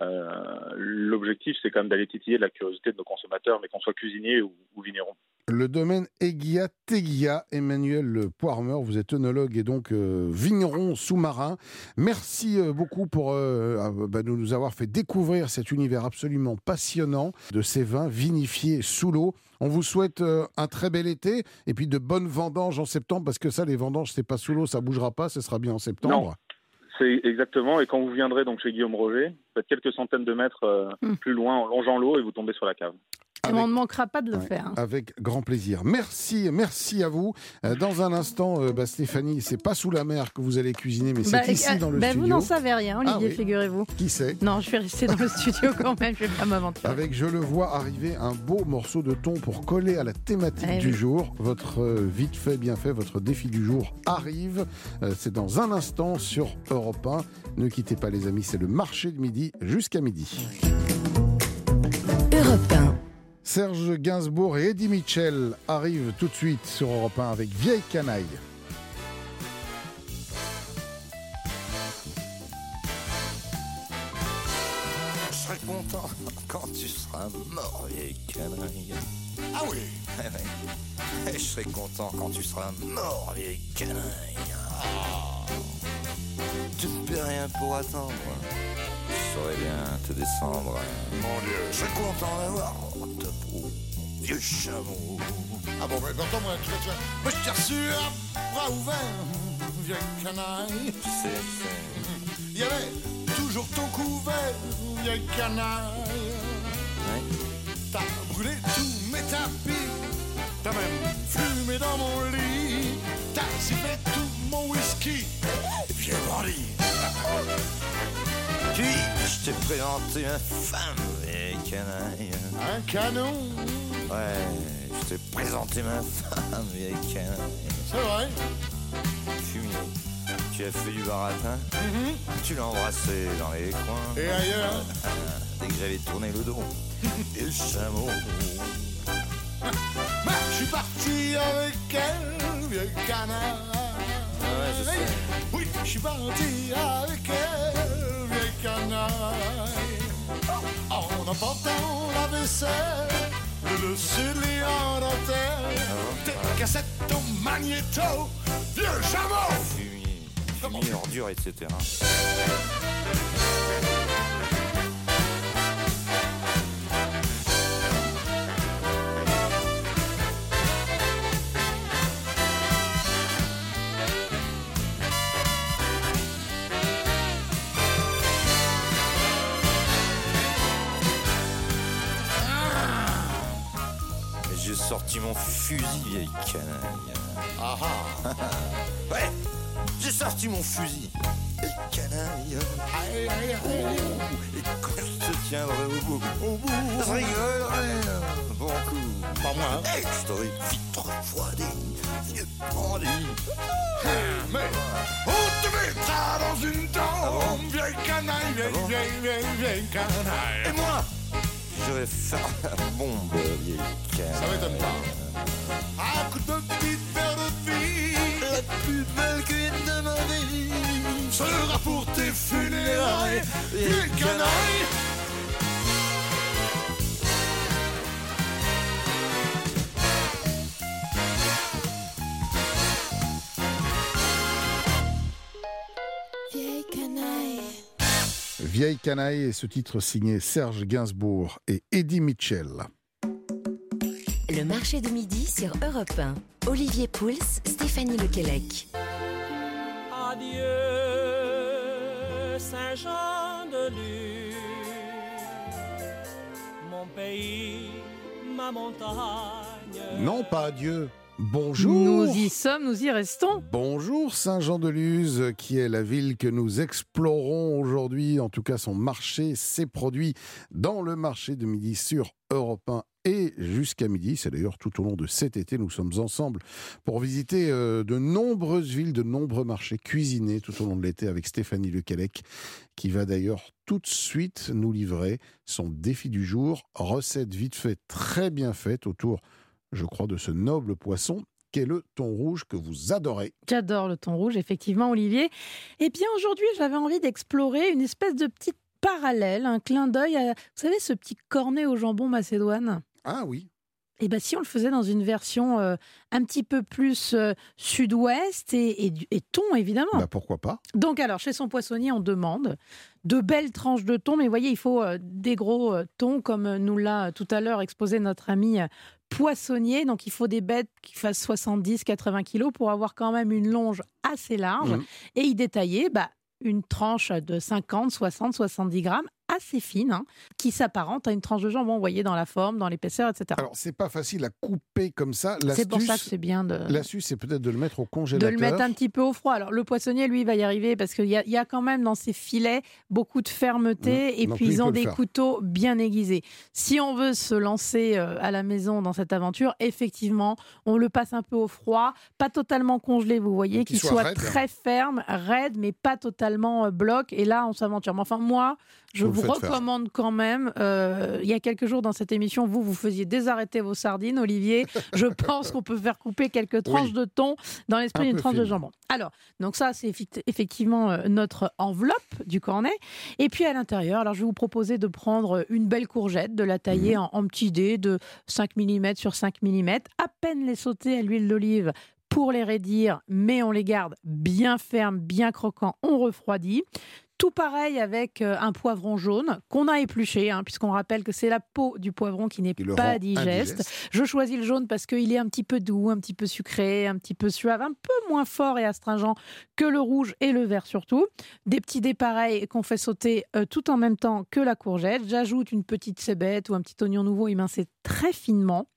Speaker 8: euh, l'objectif, c'est quand même d'aller titiller la curiosité de nos consommateurs, mais qu'on soit cuisinier ou, vigneron.
Speaker 2: Le domaine Eguia Teguia, Emmanuel Poirmeur, vous êtes œnologue et donc euh, vigneron sous-marin. Merci euh, beaucoup pour euh, ah, bah, nous avoir fait découvrir cet univers absolument passionnant de ces vins vinifiés sous l'eau. On vous souhaite euh, un très bel été et puis de bonnes vendanges en septembre parce que ça, les vendanges, c'est pas sous l'eau, ça bougera pas, ce sera bien en septembre.
Speaker 8: C'est exactement, et quand vous viendrez donc chez Guillaume Roger, faites quelques centaines de mètres euh,
Speaker 3: Mm.
Speaker 8: plus loin en longeant l'eau et vous tombez sur la cave.
Speaker 3: Et on ne manquera pas de le
Speaker 2: Ouais.
Speaker 3: faire. hein.
Speaker 2: Avec grand plaisir. Merci, merci à vous. Euh, Dans un instant, euh, bah, Stéphanie, c'est pas sous la mer que vous allez cuisiner, mais c'est
Speaker 3: Bah,
Speaker 2: ici
Speaker 3: euh,
Speaker 2: dans le
Speaker 3: bah, vous
Speaker 2: studio.
Speaker 3: n'en savez rien, Olivier,
Speaker 2: Ah oui.
Speaker 3: figurez-vous.
Speaker 2: Qui sait?
Speaker 3: Non, je vais rester dans le studio quand même, je vais pas m'aventurer.
Speaker 2: Avec, je le vois arriver, un beau morceau de thon pour coller à la thématique
Speaker 3: Eh
Speaker 2: du
Speaker 3: oui.
Speaker 2: jour. Votre euh, vite fait, bien fait, votre défi du jour arrive. Euh, c'est dans un instant sur Europe 1. Ne quittez pas les amis, c'est le marché de midi jusqu'à midi.
Speaker 1: Europe 1.
Speaker 2: Serge Gainsbourg et Eddie Mitchell arrivent tout de suite sur Europe 1 avec Vieille Canaille.
Speaker 9: Je serai content quand tu seras mort, vieille canaille.
Speaker 10: Ah oui
Speaker 9: Et je serai content quand tu seras mort, vieille canaille. Ah. Tu ne peux rien pour attendre. Je saurais bien te descendre.
Speaker 10: Mon Dieu
Speaker 9: Je serai content d'avoir ta peau, vieux chameau.
Speaker 10: Ah bon, mais attends, moi, tu vois, tu vois. Moi, je t'ai reçu à bras ouverts, vieille canaille.
Speaker 9: C'est...
Speaker 10: Il y avait toujours ton couvert, vieille canaille.
Speaker 9: Ouais.
Speaker 10: T'as brûlé tous mes tapis, t'as même fumé dans mon lit, t'as sifflé tout mon whisky, et puis.
Speaker 9: Puis, je t'ai présenté ma femme, vieille canaille.
Speaker 10: Un canon,
Speaker 9: Ouais, je t'ai présenté ma femme, vieille canaille.
Speaker 10: c'est vrai.
Speaker 9: Fumier, tu as fait du baratin, tu l'as embrassé dans les coins.
Speaker 10: Et ailleurs, [laughs]
Speaker 9: Dès que j'avais tourné le dos, et le chameau.
Speaker 10: bah, [laughs] je suis parti avec elle, vieille canaille.
Speaker 9: Ouais, je sais.
Speaker 10: Oui, je suis parti avec elle, canaille. En emportant la vaisselle, le lit en dentelle, tes cassettes au magnéto, vieux chameau.
Speaker 9: Fumier, fumier, ordures, etc. sorti mon fusil, vieille canaille.
Speaker 10: Ah ah, [laughs]
Speaker 9: Ouais, j'ai sorti mon fusil. Vieille canaille.
Speaker 10: aïe aïe aïe.
Speaker 9: Et quand je te tiendrai au bout, au bout, je rigolerai. Bon coup.
Speaker 10: Pas moi, hein.
Speaker 9: Et je t'aurai vite refroidi, vieux bandit.
Speaker 10: Mais on te mettra dans une tombe, vieille canaille, vieille,
Speaker 9: bon
Speaker 10: vieille, vieille, vieille canaille.
Speaker 9: Et moi, je vais faire [laughs] la bombe, vieille canaille.
Speaker 10: Ça m'étonne pas. Un coup de petite verre de vie,
Speaker 9: La plus belle cuite de ma vie.
Speaker 10: sera pour tes funérailles, vieille canaille.
Speaker 1: Vieille canaille
Speaker 2: et ce titre signé Serge Gainsbourg et Eddie Mitchell.
Speaker 1: Le marché de midi sur Europe 1. Olivier Pouls, Stéphanie Lequelec.
Speaker 7: Adieu, Saint-Jean de Luz, mon pays, ma montagne.
Speaker 2: Non, pas adieu. Bonjour.
Speaker 3: Nous y sommes, nous y restons.
Speaker 2: Bonjour Saint-Jean-de-Luz, qui est la ville que nous explorons aujourd'hui, en tout cas son marché, ses produits dans le marché de midi sur Europe 1 et jusqu'à midi. C'est d'ailleurs tout au long de cet été, nous sommes ensemble pour visiter euh, de nombreuses villes, de nombreux marchés, cuisinés tout au long de l'été avec Stéphanie Lequelec, qui va d'ailleurs tout de suite nous livrer son défi du jour, recette vite fait, très bien faite autour, je crois, de ce noble poisson qu'est le thon rouge que vous adorez.
Speaker 3: J'adore le thon rouge, effectivement, Olivier. Et bien aujourd'hui, j'avais envie d'explorer une espèce de petite parallèle, un clin d'œil à, vous savez, ce petit cornet au jambon macédoine?
Speaker 2: Ah oui,
Speaker 3: Et bien si on le faisait dans une version euh, un petit peu plus euh, sud-ouest et, et thon, évidemment.
Speaker 2: bah pourquoi pas
Speaker 3: Donc alors, chez son poissonnier, on demande de belles tranches de thon, mais vous voyez, il faut euh, des gros thons, comme nous l'a tout à l'heure exposé notre ami poissonnier. Donc il faut des bêtes qui fassent 70-80 kilos pour avoir quand même une longe assez large.
Speaker 2: Mhm.
Speaker 3: Et y détailler bah, une tranche de 50, 60, 70 grammes, assez fine, hein, qui s'apparente à une tranche de jambon, vous voyez, dans la forme, dans l'épaisseur, etc.
Speaker 2: Alors c'est pas facile à couper comme ça.
Speaker 3: C'est pour ça que c'est bien de...
Speaker 2: l'astuce, c'est peut-être de le mettre au
Speaker 3: de
Speaker 2: congélateur.
Speaker 3: le mettre un petit peu au froid. Alors le poissonnier, lui, va y arriver parce qu'il y, a- il y a quand même dans ces filets beaucoup de fermeté
Speaker 2: Mmh.
Speaker 3: et puis ils ont des couteaux bien aiguisés. Si on veut se lancer euh, à la maison dans cette aventure, effectivement, on le passe un peu au froid, pas totalement congelé, vous voyez,
Speaker 2: qu'il soit
Speaker 3: soit,
Speaker 2: raide.
Speaker 3: très ferme, raide, mais pas totalement euh, bloc. Et là, on s'aventure. Mais enfin, moi, je
Speaker 2: Vous faire.
Speaker 3: recommande quand même. euh, il y a quelques jours dans cette émission, vous, vous faisiez désarrêter vos sardines, Olivier. Je [laughs] pense qu'on peut faire couper quelques tranches
Speaker 2: Oui.
Speaker 3: de thon dans l'esprit d'une tranche de jambon. Alors, donc ça, c'est effectivement euh, notre enveloppe du cornet. Et puis à l'intérieur, alors je vais vous proposer de prendre une belle courgette, de la tailler
Speaker 2: Mhm.
Speaker 3: en, en petits dés de 5 mm sur 5 mm, à peine les sauter à l'huile d'olive pour les raidir, mais on les garde bien fermes, bien croquants, on refroidit. Tout pareil avec euh, un poivron jaune qu'on a épluché, hein, puisqu'on rappelle que c'est la peau du poivron qui n'est pas digeste.
Speaker 2: indigeste.
Speaker 3: Je choisis le jaune parce qu'il est un petit peu doux, un petit peu sucré, un petit peu suave, un peu moins fort et astringent que le rouge et le vert surtout. Des petits dés pareils qu'on fait sauter euh, tout en même temps que la courgette. J'ajoute une petite cébette ou un petit oignon nouveau émincé très finement.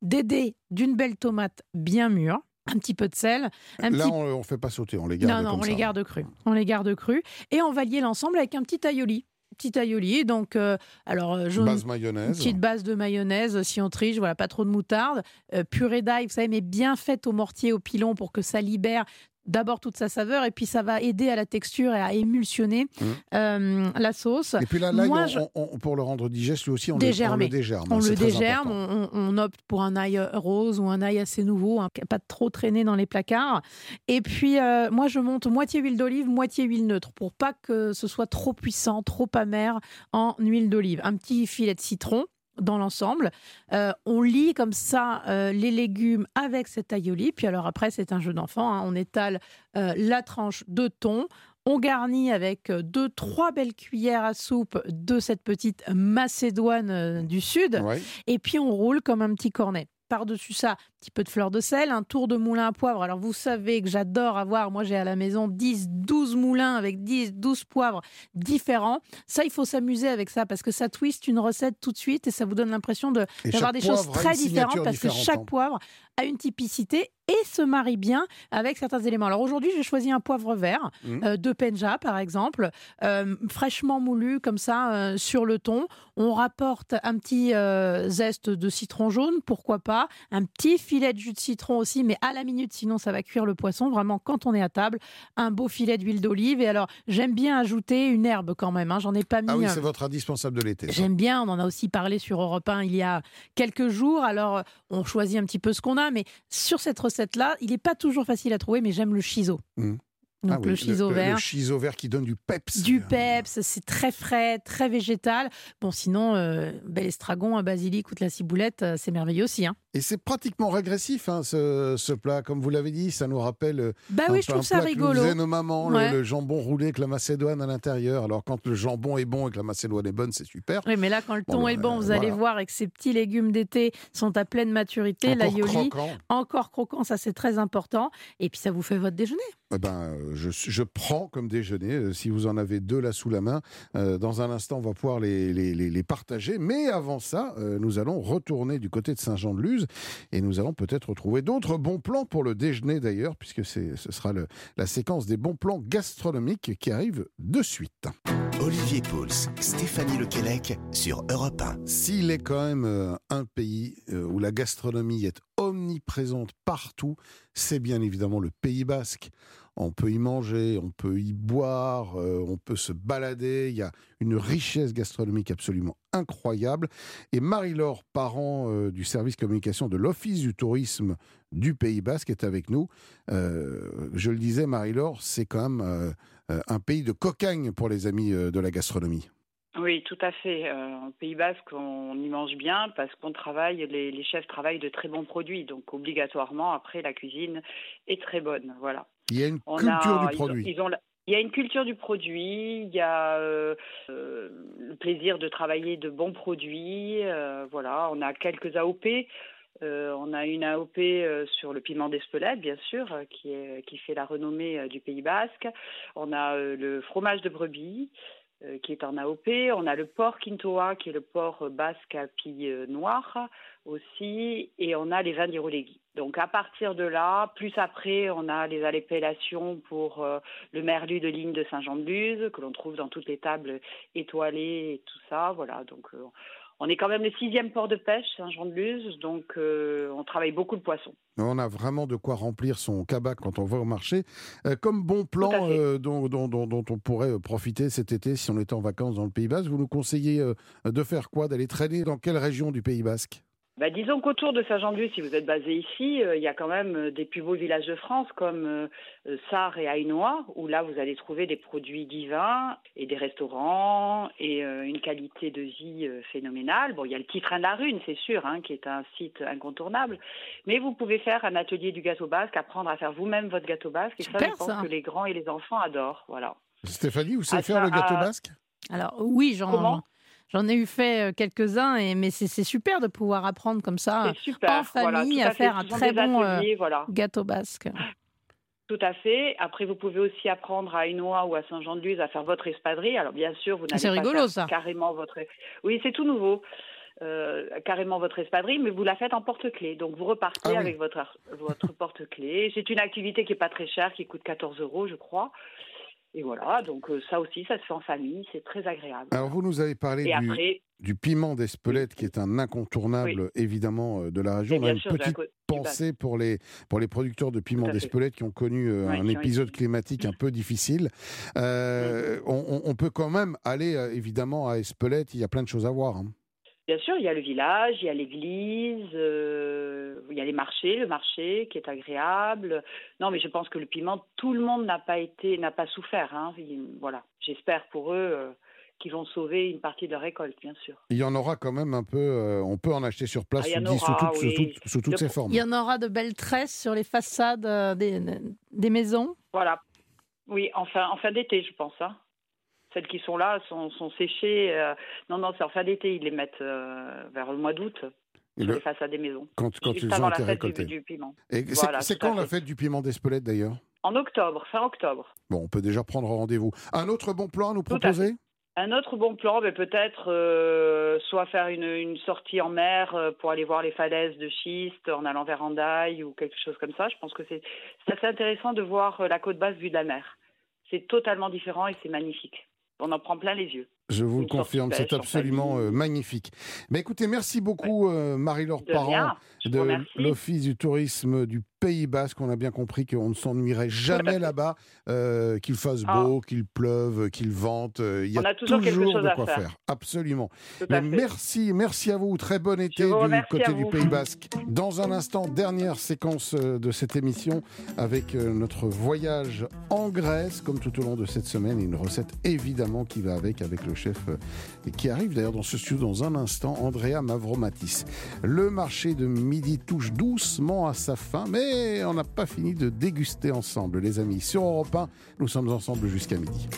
Speaker 3: Des dés d'une belle tomate bien mûre. Un petit peu de sel, un
Speaker 2: Là,
Speaker 3: petit
Speaker 2: on ne fait pas sauter, on les garde
Speaker 3: non, non,
Speaker 2: comme
Speaker 3: on
Speaker 2: ça.
Speaker 3: les garde crus. On les garde crus. Et on va lier l'ensemble avec un petit aioli. Petit aioli, donc, euh, alors, euh, jaune,
Speaker 2: Base mayonnaise.
Speaker 3: petite base de mayonnaise, si on triche, voilà, pas trop de moutarde. Euh, purée d'ail, vous savez, mais bien faite au mortier, au pilon pour que ça libère d'abord toute sa saveur et puis ça va aider à la texture et à émulsionner
Speaker 2: Mmh.
Speaker 3: euh, la sauce.
Speaker 2: Et puis là, l'ail,
Speaker 3: Moi,
Speaker 2: on-
Speaker 3: je-
Speaker 2: on- on- pour le rendre digeste, lui aussi, on, le, on
Speaker 3: Dégermé.
Speaker 2: le dégerme.
Speaker 3: On le dégerme, on, opte pour un ail rose ou un ail assez nouveau, hein, pas trop traîné dans les placards. Et puis, euh, moi, je monte moitié huile d'olive, moitié huile neutre, pour pas que ce soit trop puissant, trop amer en huile d'olive. Un petit filet de citron dans l'ensemble. Euh, on lit comme ça euh, les légumes avec cet aioli. Puis alors après, c'est un jeu d'enfant. hein. On étale euh, la tranche de thon. On garnit avec deux, trois belles cuillères à soupe de cette petite Macédoine du Sud.
Speaker 2: Ouais.
Speaker 3: Et puis on roule comme un petit cornet. Par-dessus ça, un petit peu de fleur de sel, un tour de moulin à poivre. Alors vous savez que j'adore avoir, moi j'ai à la maison 10, 12 moulins avec 10, 12 poivres différents. Ça, il faut s'amuser avec ça parce que ça twiste une recette tout de suite et ça vous donne l'impression d'avoir des choses très différentes parce que chaque
Speaker 2: hein.
Speaker 3: poivre a une typicité et se marie bien avec certains éléments. Alors aujourd'hui, j'ai choisi un poivre vert
Speaker 2: Mhm.
Speaker 3: euh, de Penja, par exemple, euh, fraîchement moulu comme ça euh, sur le thon. On rapporte un petit zeste de citron jaune, pourquoi pas, un petit filet de jus de citron aussi, mais à la minute, sinon ça va cuire le poisson. Vraiment, quand on est à table, un beau filet d'huile d'olive. Et alors, j'aime bien ajouter une herbe quand même. hein. J'en ai pas mis.
Speaker 2: Ah oui, c'est votre indispensable de l'été.
Speaker 3: J'aime bien, on en a aussi parlé sur Europe 1 il y a quelques jours. Alors, on choisit un petit peu ce qu'on a, mais sur cette recette-là, il n'est pas toujours facile à trouver, mais j'aime le chiso.
Speaker 2: Mhm.
Speaker 3: Donc,
Speaker 2: Ah oui,
Speaker 3: le chiso
Speaker 2: le,
Speaker 3: vert.
Speaker 2: Le chiso vert qui donne du peps.
Speaker 3: Du peps, c'est très frais, très végétal. Bon, sinon, euh, bel estragon, un basilic ou de la ciboulette, euh, c'est merveilleux aussi. Hein.
Speaker 2: Et c'est pratiquement régressif, hein, ce, ce plat. Comme vous l'avez dit, ça nous rappelle euh,
Speaker 3: Bah
Speaker 2: un,
Speaker 3: oui, je trouve
Speaker 2: un
Speaker 3: ça
Speaker 2: plat
Speaker 3: rigolo.
Speaker 2: nos mamans, le-
Speaker 3: Ouais.
Speaker 2: le, jambon roulé avec la macédoine à l'intérieur. Alors quand le jambon est bon et que la macédoine est bonne, c'est super.
Speaker 3: Oui, mais là, quand le thon
Speaker 2: bah,
Speaker 3: est bon, vous
Speaker 2: voilà.
Speaker 3: allez voir et que ces petits légumes d'été sont à pleine maturité,
Speaker 2: Encore
Speaker 3: l'aioli,
Speaker 2: croquant.
Speaker 3: encore croquant, ça c'est très important. Et puis ça vous fait votre déjeuner.
Speaker 2: Eh ben, euh, je, je prends comme déjeuner, euh, si vous en avez deux là sous la main. Euh, dans un instant, on va pouvoir les, les- les- les partager. Mais avant ça, euh, nous allons retourner du côté de Saint-Jean-de-Luz et nous allons peut-être retrouver d'autres bons plans pour le déjeuner d'ailleurs, puisque ce sera le- la séquence des bons plans gastronomiques qui arrive de suite.
Speaker 11: Olivier Pouls, Stéphanie Lequelec sur Europe 1.
Speaker 2: S'il est quand même euh, un pays où la gastronomie est omniprésente partout, c'est bien évidemment le Pays basque. On peut y manger, on peut y boire, euh, on peut se balader. Il y a une richesse gastronomique absolument incroyable. Et Marie-Laure Parent euh, du service communication de l'Office du tourisme du Pays basque est avec nous. Euh, je le disais, Marie-Laure, c'est quand même un pays de cocagne pour les amis de la gastronomie.
Speaker 12: Oui, tout à fait. Euh, en Pays Basque, on y mange bien parce qu'on travaille, les, les chefs travaillent de très bons produits. Donc, obligatoirement, après, la cuisine est très bonne. Voilà.
Speaker 2: Il y a une
Speaker 12: On
Speaker 2: culture
Speaker 12: a-
Speaker 2: du
Speaker 12: ils ont-
Speaker 2: produit.
Speaker 12: ils ont la- il y a une culture du produit, il y a euh, euh, le plaisir de travailler de bons produits. euh, voilà, on a quelques AOP. On a une AOP sur le piment d'Espelette, bien sûr, qui, est, qui fait la renommée du Pays Basque. On a le fromage de brebis, qui est en AOP. On a le porc quintoa, qui est le porc euh, basque à pille euh, noire aussi. Et on a les vins d'Irolegui. Donc à partir de là, plus après, on a les appellations pour euh, le merlu de ligne de Saint-Jean-de-Luz, que l'on trouve dans toutes les tables étoilées et tout ça. Voilà, donc euh, on est quand même le sixième port de pêche, Saint-Jean-de-Luz, donc euh, on travaille beaucoup le poisson.
Speaker 2: On a vraiment de quoi remplir son cabas quand on va au marché. Euh, comme bon plan euh, dont, dont- dont- dont on pourrait profiter cet été si on était en vacances dans le Pays Basque, vous nous conseillez de faire quoi? D'aller traîner dans quelle région du Pays Basque?
Speaker 12: Bah, disons qu'autour de Saint-Jean-de-Luz, si vous êtes basé ici, euh, il y a quand même euh, des plus beaux villages de France comme euh, euh, Sarre et Hainaut, où là vous allez trouver des produits divins et des restaurants et euh, une qualité de vie euh, phénoménale. Bon, il y a le petit train de la Rune, c'est sûr, hein, qui est un site incontournable. Mais vous pouvez faire un atelier du gâteau basque, apprendre à faire vous-même votre gâteau basque. Et ça,
Speaker 3: Super,
Speaker 12: je pense
Speaker 3: ça.
Speaker 12: que les grands et les enfants adorent. Voilà.
Speaker 2: Stéphanie, vous savez
Speaker 12: Ah,
Speaker 2: faire
Speaker 12: ça,
Speaker 2: le gâteau basque?
Speaker 3: Alors oui, j'en
Speaker 12: Comment?
Speaker 3: J'en ai eu fait euh, quelques-uns, et, mais c'est super de pouvoir apprendre comme ça
Speaker 12: C'est super.
Speaker 3: en
Speaker 12: voilà,
Speaker 3: famille
Speaker 12: tout
Speaker 3: à
Speaker 12: fait.
Speaker 3: faire un très bon euh,
Speaker 12: voilà.
Speaker 3: gâteau basque.
Speaker 12: Tout à fait. Après, vous pouvez aussi apprendre à Hainaut ou à Saint-Jean-de-Luz à faire votre espadrille. Alors, bien sûr, vous
Speaker 3: Ah, c'est
Speaker 12: pas
Speaker 3: rigolo, ça.
Speaker 12: carrément votre. Oui, c'est tout nouveau. Euh, carrément votre espadrille, mais vous la faites en porte-clés. Donc, vous repartez
Speaker 2: Ah oui.
Speaker 12: avec votre, votre porte-clés. C'est une activité qui est pas très chère, qui coûte 14 euros, je crois. Et voilà, donc euh, ça aussi, ça se fait en famille, c'est très agréable.
Speaker 2: Alors vous nous avez parlé du,
Speaker 12: après,
Speaker 2: du piment d'Espelette qui est un incontournable évidemment euh, de la région. On a une
Speaker 12: sûr,
Speaker 2: petite pensée pour les, pour les producteurs de piment d'Espelette qui ont connu euh, un épisode climatique un peu difficile. Euh, [laughs] on, peut quand même aller évidemment à Espelette, il y a plein de choses à voir. hein.
Speaker 12: Bien sûr, il y a le village, il y a l'église, euh, il y a les marchés, le marché qui est agréable. Non, mais je pense que le piment, tout le monde n'a pas été, n'a pas souffert. hein. Il- Voilà, j'espère pour eux euh, qui vont sauver une partie de la récolte, bien sûr.
Speaker 2: Il y en aura quand même un peu, euh, on peut en acheter sur place
Speaker 12: Ah,
Speaker 2: sous, toutes-
Speaker 12: oui.
Speaker 2: sous toutes- sous toutes
Speaker 12: Le-
Speaker 2: ses formes.
Speaker 3: Il y en aura de belles tresses sur les façades des, des maisons.
Speaker 12: Voilà. Oui, en fin, en fin d'été, je pense. hein. Celles qui sont là sont, sont séchées. euh, Non, non, c'est en fin d'été. Ils les mettent euh, vers le mois d'août
Speaker 2: le-
Speaker 12: les façades des maisons.
Speaker 2: Quand, quand
Speaker 12: Juste
Speaker 2: ils
Speaker 12: avant
Speaker 2: ont
Speaker 12: la
Speaker 2: été
Speaker 12: fête du- piment.
Speaker 2: Et c'est
Speaker 12: Voilà,
Speaker 2: c'est
Speaker 12: tout à
Speaker 2: quand la
Speaker 12: fait.
Speaker 2: fête du piment d'Espelette d'ailleurs?
Speaker 12: En octobre, fin octobre.
Speaker 2: Bon, on peut déjà prendre rendez-vous. Un autre bon plan à nous
Speaker 12: à
Speaker 2: proposer?
Speaker 12: Un autre bon plan, peut-être euh, soit faire une, une sortie en mer euh, pour aller voir les falaises de schiste en allant vers Andaille ou quelque chose comme ça. Je pense que c'est assez intéressant de voir la côte basse vue de la mer. C'est totalement différent et c'est magnifique. On en prend plein les yeux.
Speaker 2: Je vous le confirme, c'est absolument euh, magnifique. Mais écoutez, merci beaucoup euh, Marie-Laure Parent de l'Office du tourisme du Pays Basque. On a bien compris qu'on ne s'ennuierait jamais là-bas, euh, qu'il fasse
Speaker 12: Ah.
Speaker 2: beau, qu'il pleuve, qu'il vente. Il y a,
Speaker 12: toujours chose
Speaker 2: de quoi
Speaker 12: faire.
Speaker 2: Absolument.
Speaker 12: Tout à
Speaker 2: Mais merci, merci à vous. Très bon été du côté du. Pays Basque. Dans un instant, dernière séquence de cette émission avec notre voyage en Grèce, comme tout au long de cette semaine, une recette évidemment qui va avec, avec le chef euh, qui arrive d'ailleurs dans ce studio dans un instant, Andrea Mavromatis. Le marché de midi touche doucement à sa fin, mais on n'a pas fini de déguster ensemble, les amis. Sur Europe 1, nous sommes ensemble jusqu'à midi.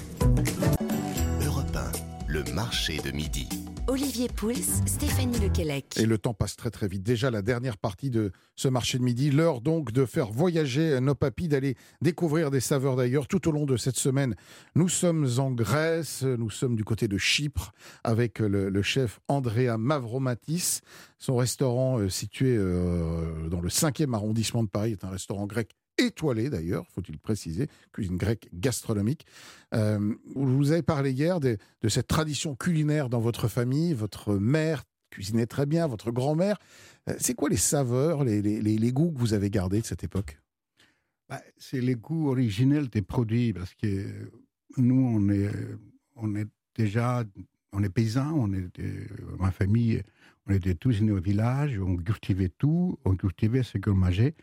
Speaker 11: Europe 1, le marché de midi.
Speaker 1: Olivier Pouls, Stéphanie Lequelec.
Speaker 2: Et le temps passe très très vite. Déjà la dernière partie de ce marché de midi. L'heure donc de faire voyager nos papis, d'aller découvrir des saveurs d'ailleurs. Tout au long de cette semaine, nous sommes en Grèce, nous sommes du côté de Chypre avec le, chef Andrea Mavromatis. Son restaurant euh, situé euh, dans le 5e arrondissement de Paris est un restaurant grec étoilé d'ailleurs, faut-il préciser, cuisine grecque gastronomique. Euh, vous avez parlé hier de, cette tradition culinaire dans votre famille, votre mère cuisinait très bien, votre grand-mère. Euh, C'est quoi les saveurs, les, les- goûts que vous avez gardés de cette époque?
Speaker 13: Bah, c'est les goûts originels des produits parce que nous, on est, déjà, on est paysans, on est, ma famille, on était tous nés au village, on cultivait tout, on cultivait ce qu'on mangeait.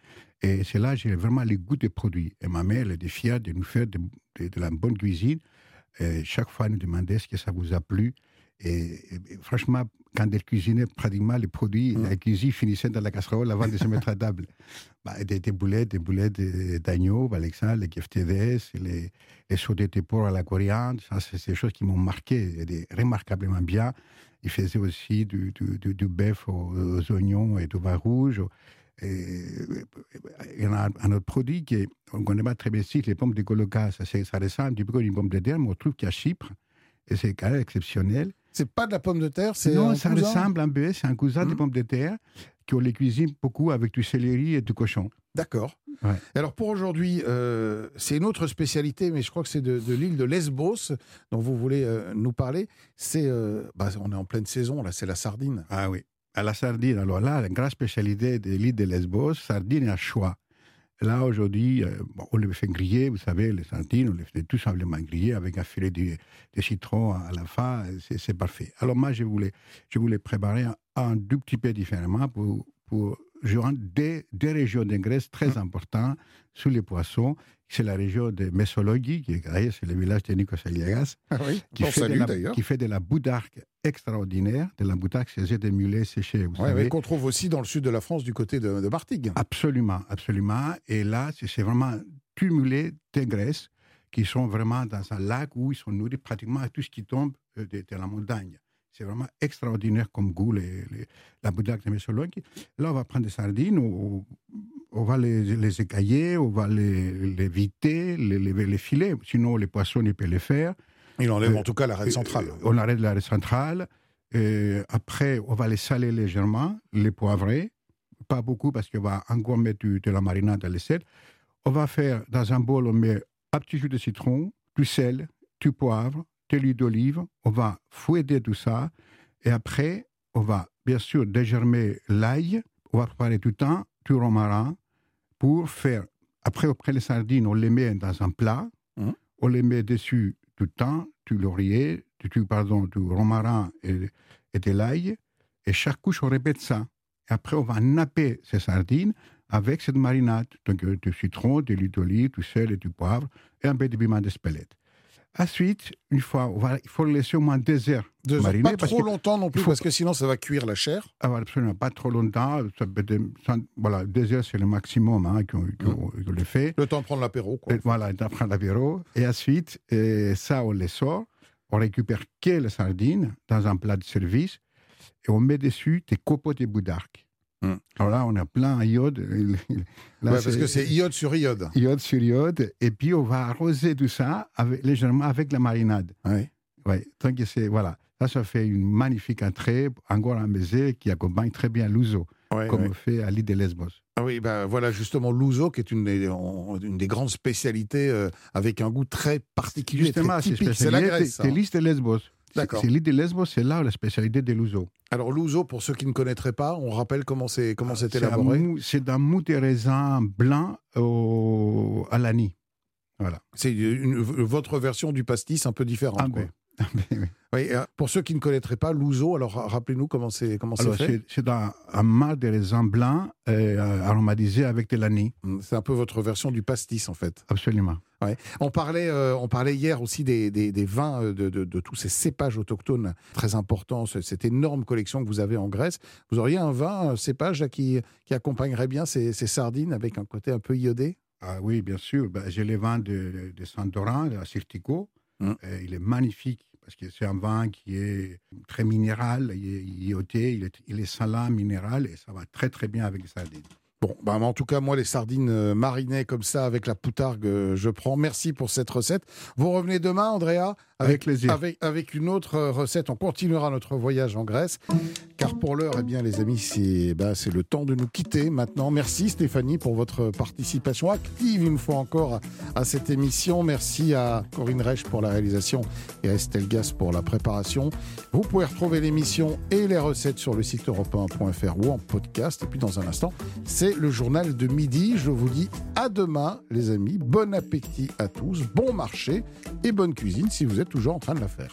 Speaker 13: Et c'est là que j'ai vraiment les goûts des produits. Et ma mère, elle était fière de nous faire de, de- de la bonne cuisine. Et chaque fois, elle nous demandait ce que ça vous a plu? Et, et franchement, quand elle cuisinait pratiquement les produits, la cuisine finissait dans la casserole avant de se mettre à table. [laughs] Bah, des, des boulettes, des boulettes d'agneau, par exemple, les keftedes, les, les sautés de porc à la coriandre. Ça, c'est des choses qui m'ont marqué des- remarquablement bien. Il faisait aussi du, du, du- du bœuf aux, aux oignons et du vin rouge. Il y en a un autre produit qui est, on ne connaît pas très bien ici, les pommes de coloca. Ça, ressemble un petit peu comme une pomme de terre, mais on trouve qu'à Chypre, et c'est quand même exceptionnel.
Speaker 2: C'est pas de la pomme de terre, c'est
Speaker 13: Non,
Speaker 2: un
Speaker 13: ça ressemble un peu, c'est un cousin de pommes de terre qu'on les cuisine beaucoup avec du céleri et du cochon.
Speaker 2: D'accord. Alors pour aujourd'hui, euh, c'est une autre spécialité, mais je crois que c'est de, l'île de Lesbos dont vous voulez euh, nous parler. C'est, euh, bah, on est en pleine saison là, c'est la sardine.
Speaker 13: Ah oui, à la sardine. Alors là, la grande spécialité de l'île de Lesbos, sardine à choix. Là, aujourd'hui, euh, on les fait griller, vous savez, les sardines, on les fait tout simplement griller avec un filet de, citron à la fin, c'est c'est parfait. Alors moi, je voulais, je voulais préparer un, un tout petit peu différemment pour, pour deux, deux régions Grèce très importantes sur les poissons. C'est la région de Messologie, qui est c'est le village de Nikos Aliagas,
Speaker 2: Ah oui,
Speaker 13: qui, fait de la, qui fait de la boudarque extraordinaire, de la boudarque, c'est des mulets séchés, vous
Speaker 2: Ouais,
Speaker 13: savez.
Speaker 2: qu'on trouve aussi dans le sud de la France, du côté de, de Martigues.
Speaker 13: Absolument, absolument. Et là, c'est vraiment cumulé de Grèce qui sont vraiment dans un lac où ils sont nourris pratiquement à tout ce qui tombe euh, de, de la montagne. C'est vraiment extraordinaire comme goût, les, les- la boudaque de Messologie. Là, on va prendre des sardines, on, on va les, les écailler, on va les, les viter, les, les, les filer. Sinon, les poissons, ils peuvent les faire.
Speaker 2: Il enlève
Speaker 13: Euh,
Speaker 2: en tout cas l'arête
Speaker 13: euh,
Speaker 2: centrale.
Speaker 13: On arrête l'arrêt centrale. Et après, on va les saler légèrement, les poivrer. Pas beaucoup parce qu'on va encore mettre de la marinade dans les sel. On va faire, dans un bol, on met un petit jus de citron, du sel, du poivre, de l'huile d'olive. On va fouetter tout ça. Et après, on va bien sûr dégermer l'ail. On va préparer tout temps du romarin pour faire. Après, après les sardines, on les met dans un plat.
Speaker 2: Mhm.
Speaker 13: On les met dessus tout le temps, du laurier, du, du- pardon, du romarin et, et de l'ail. Et chaque couche, on répète ça. Et après, on va napper ces sardines avec cette marinade. Donc, euh, du citron, de l'huile d'olive, du sel et du poivre, et un peu de piment d'espelette. Ensuite, une fois, il faut le laisser au moins deux heures
Speaker 2: Deux heures.
Speaker 13: mariner.
Speaker 2: Pas
Speaker 13: parce
Speaker 2: trop
Speaker 13: que-
Speaker 2: longtemps non plus,
Speaker 13: faut-
Speaker 2: parce que sinon ça va cuire la chair.
Speaker 13: Ah, voilà, absolument pas trop longtemps. Ça peut être- ça- voilà, deux heures, c'est le maximum hein, qu'on qu'on- qu'on le fait.
Speaker 2: Le temps de prendre l'apéro. quoi.
Speaker 13: Et voilà, on prend l'apéro. Et ensuite, ça, on les sort. On récupère que les sardines dans un plat de service et on met dessus des copeaux de boudarque.
Speaker 2: Hmm.
Speaker 13: Alors là, on a plein iode. [laughs] Là,
Speaker 2: Ouais, parce que c'est iode sur iode.
Speaker 13: iode sur iode. Et puis, on va arroser tout ça avec, légèrement avec la marinade.
Speaker 2: Ouais.
Speaker 13: Ouais, tant que c'est. Voilà. Ça, ça fait une magnifique entrée, encore un baiser qui accompagne très bien l'ouzo,
Speaker 2: Ouais,
Speaker 13: comme
Speaker 2: ouais.
Speaker 13: on fait à l'île de Lesbos.
Speaker 2: Ah oui, ben voilà justement l'ouzo qui est une des, en- une des grandes spécialités euh, avec un goût très particulier,
Speaker 13: Justement, c'est
Speaker 2: la Grèce.
Speaker 13: c'est l'île de Lesbos. C'est-
Speaker 2: D'accord.
Speaker 13: C'est l'île de Lesbos, c'est là la spécialité de l'ouzo.
Speaker 2: Alors l'ouzo, pour ceux qui ne connaîtraient pas, on rappelle comment c'est comment c'est
Speaker 13: C'est
Speaker 2: élaboré.
Speaker 13: C'est un mou de raisin blanc au, à l'anis. Voilà.
Speaker 2: C'est votre version du pastis un peu différente.
Speaker 13: Ah
Speaker 2: quoi.
Speaker 13: Ah oui.
Speaker 2: Euh, pour ceux qui ne connaîtraient pas l'ouzo, alors ra- rappelez-nous comment c'est comment c'est
Speaker 13: Alors,
Speaker 2: fait.
Speaker 13: c'est un, un marc de raisin blanc euh, aromatisé avec de l'anis.
Speaker 2: Mm, C'est un peu votre version du pastis en fait.
Speaker 13: Absolument.
Speaker 2: Ouais. On, parlait, euh, on parlait hier aussi des, des- des vins, de, de- de tous ces cépages autochtones très importants, ce- cette énorme collection que vous avez en Grèce. Vous auriez un vin, un cépage qui, qui accompagnerait bien ces, ces sardines avec un côté un peu iodé?
Speaker 13: Ah oui, bien sûr. Ben, J'ai les vins de, de Santorin, de la Sirtico. Euh, il est magnifique parce que c'est un vin qui est très minéral, il est iodé, il est, salin, minéral et ça va très très bien avec les.
Speaker 2: Bon, bah, en tout cas, moi, les sardines euh, marinées comme ça avec la poutargue, euh, je prends. Merci pour cette recette. Vous revenez demain, Andrea
Speaker 13: Avec plaisir.
Speaker 2: Avec, avec une autre euh, recette. On continuera notre voyage en Grèce. Car pour l'heure, eh bien, les amis, c'est bah, c'est le temps de nous quitter maintenant. Merci Stéphanie pour votre participation active une fois encore à, à cette émission. Merci à Corinne Reich pour la réalisation et à Estelle Gas pour la préparation. Vous pouvez retrouver l'émission et les recettes sur le site europe1.fr ou en podcast. Et puis dans un instant, le journal de midi. Je vous dis à demain, les amis. Bon appétit à tous, bon marché et bonne cuisine si vous êtes toujours en train de la faire.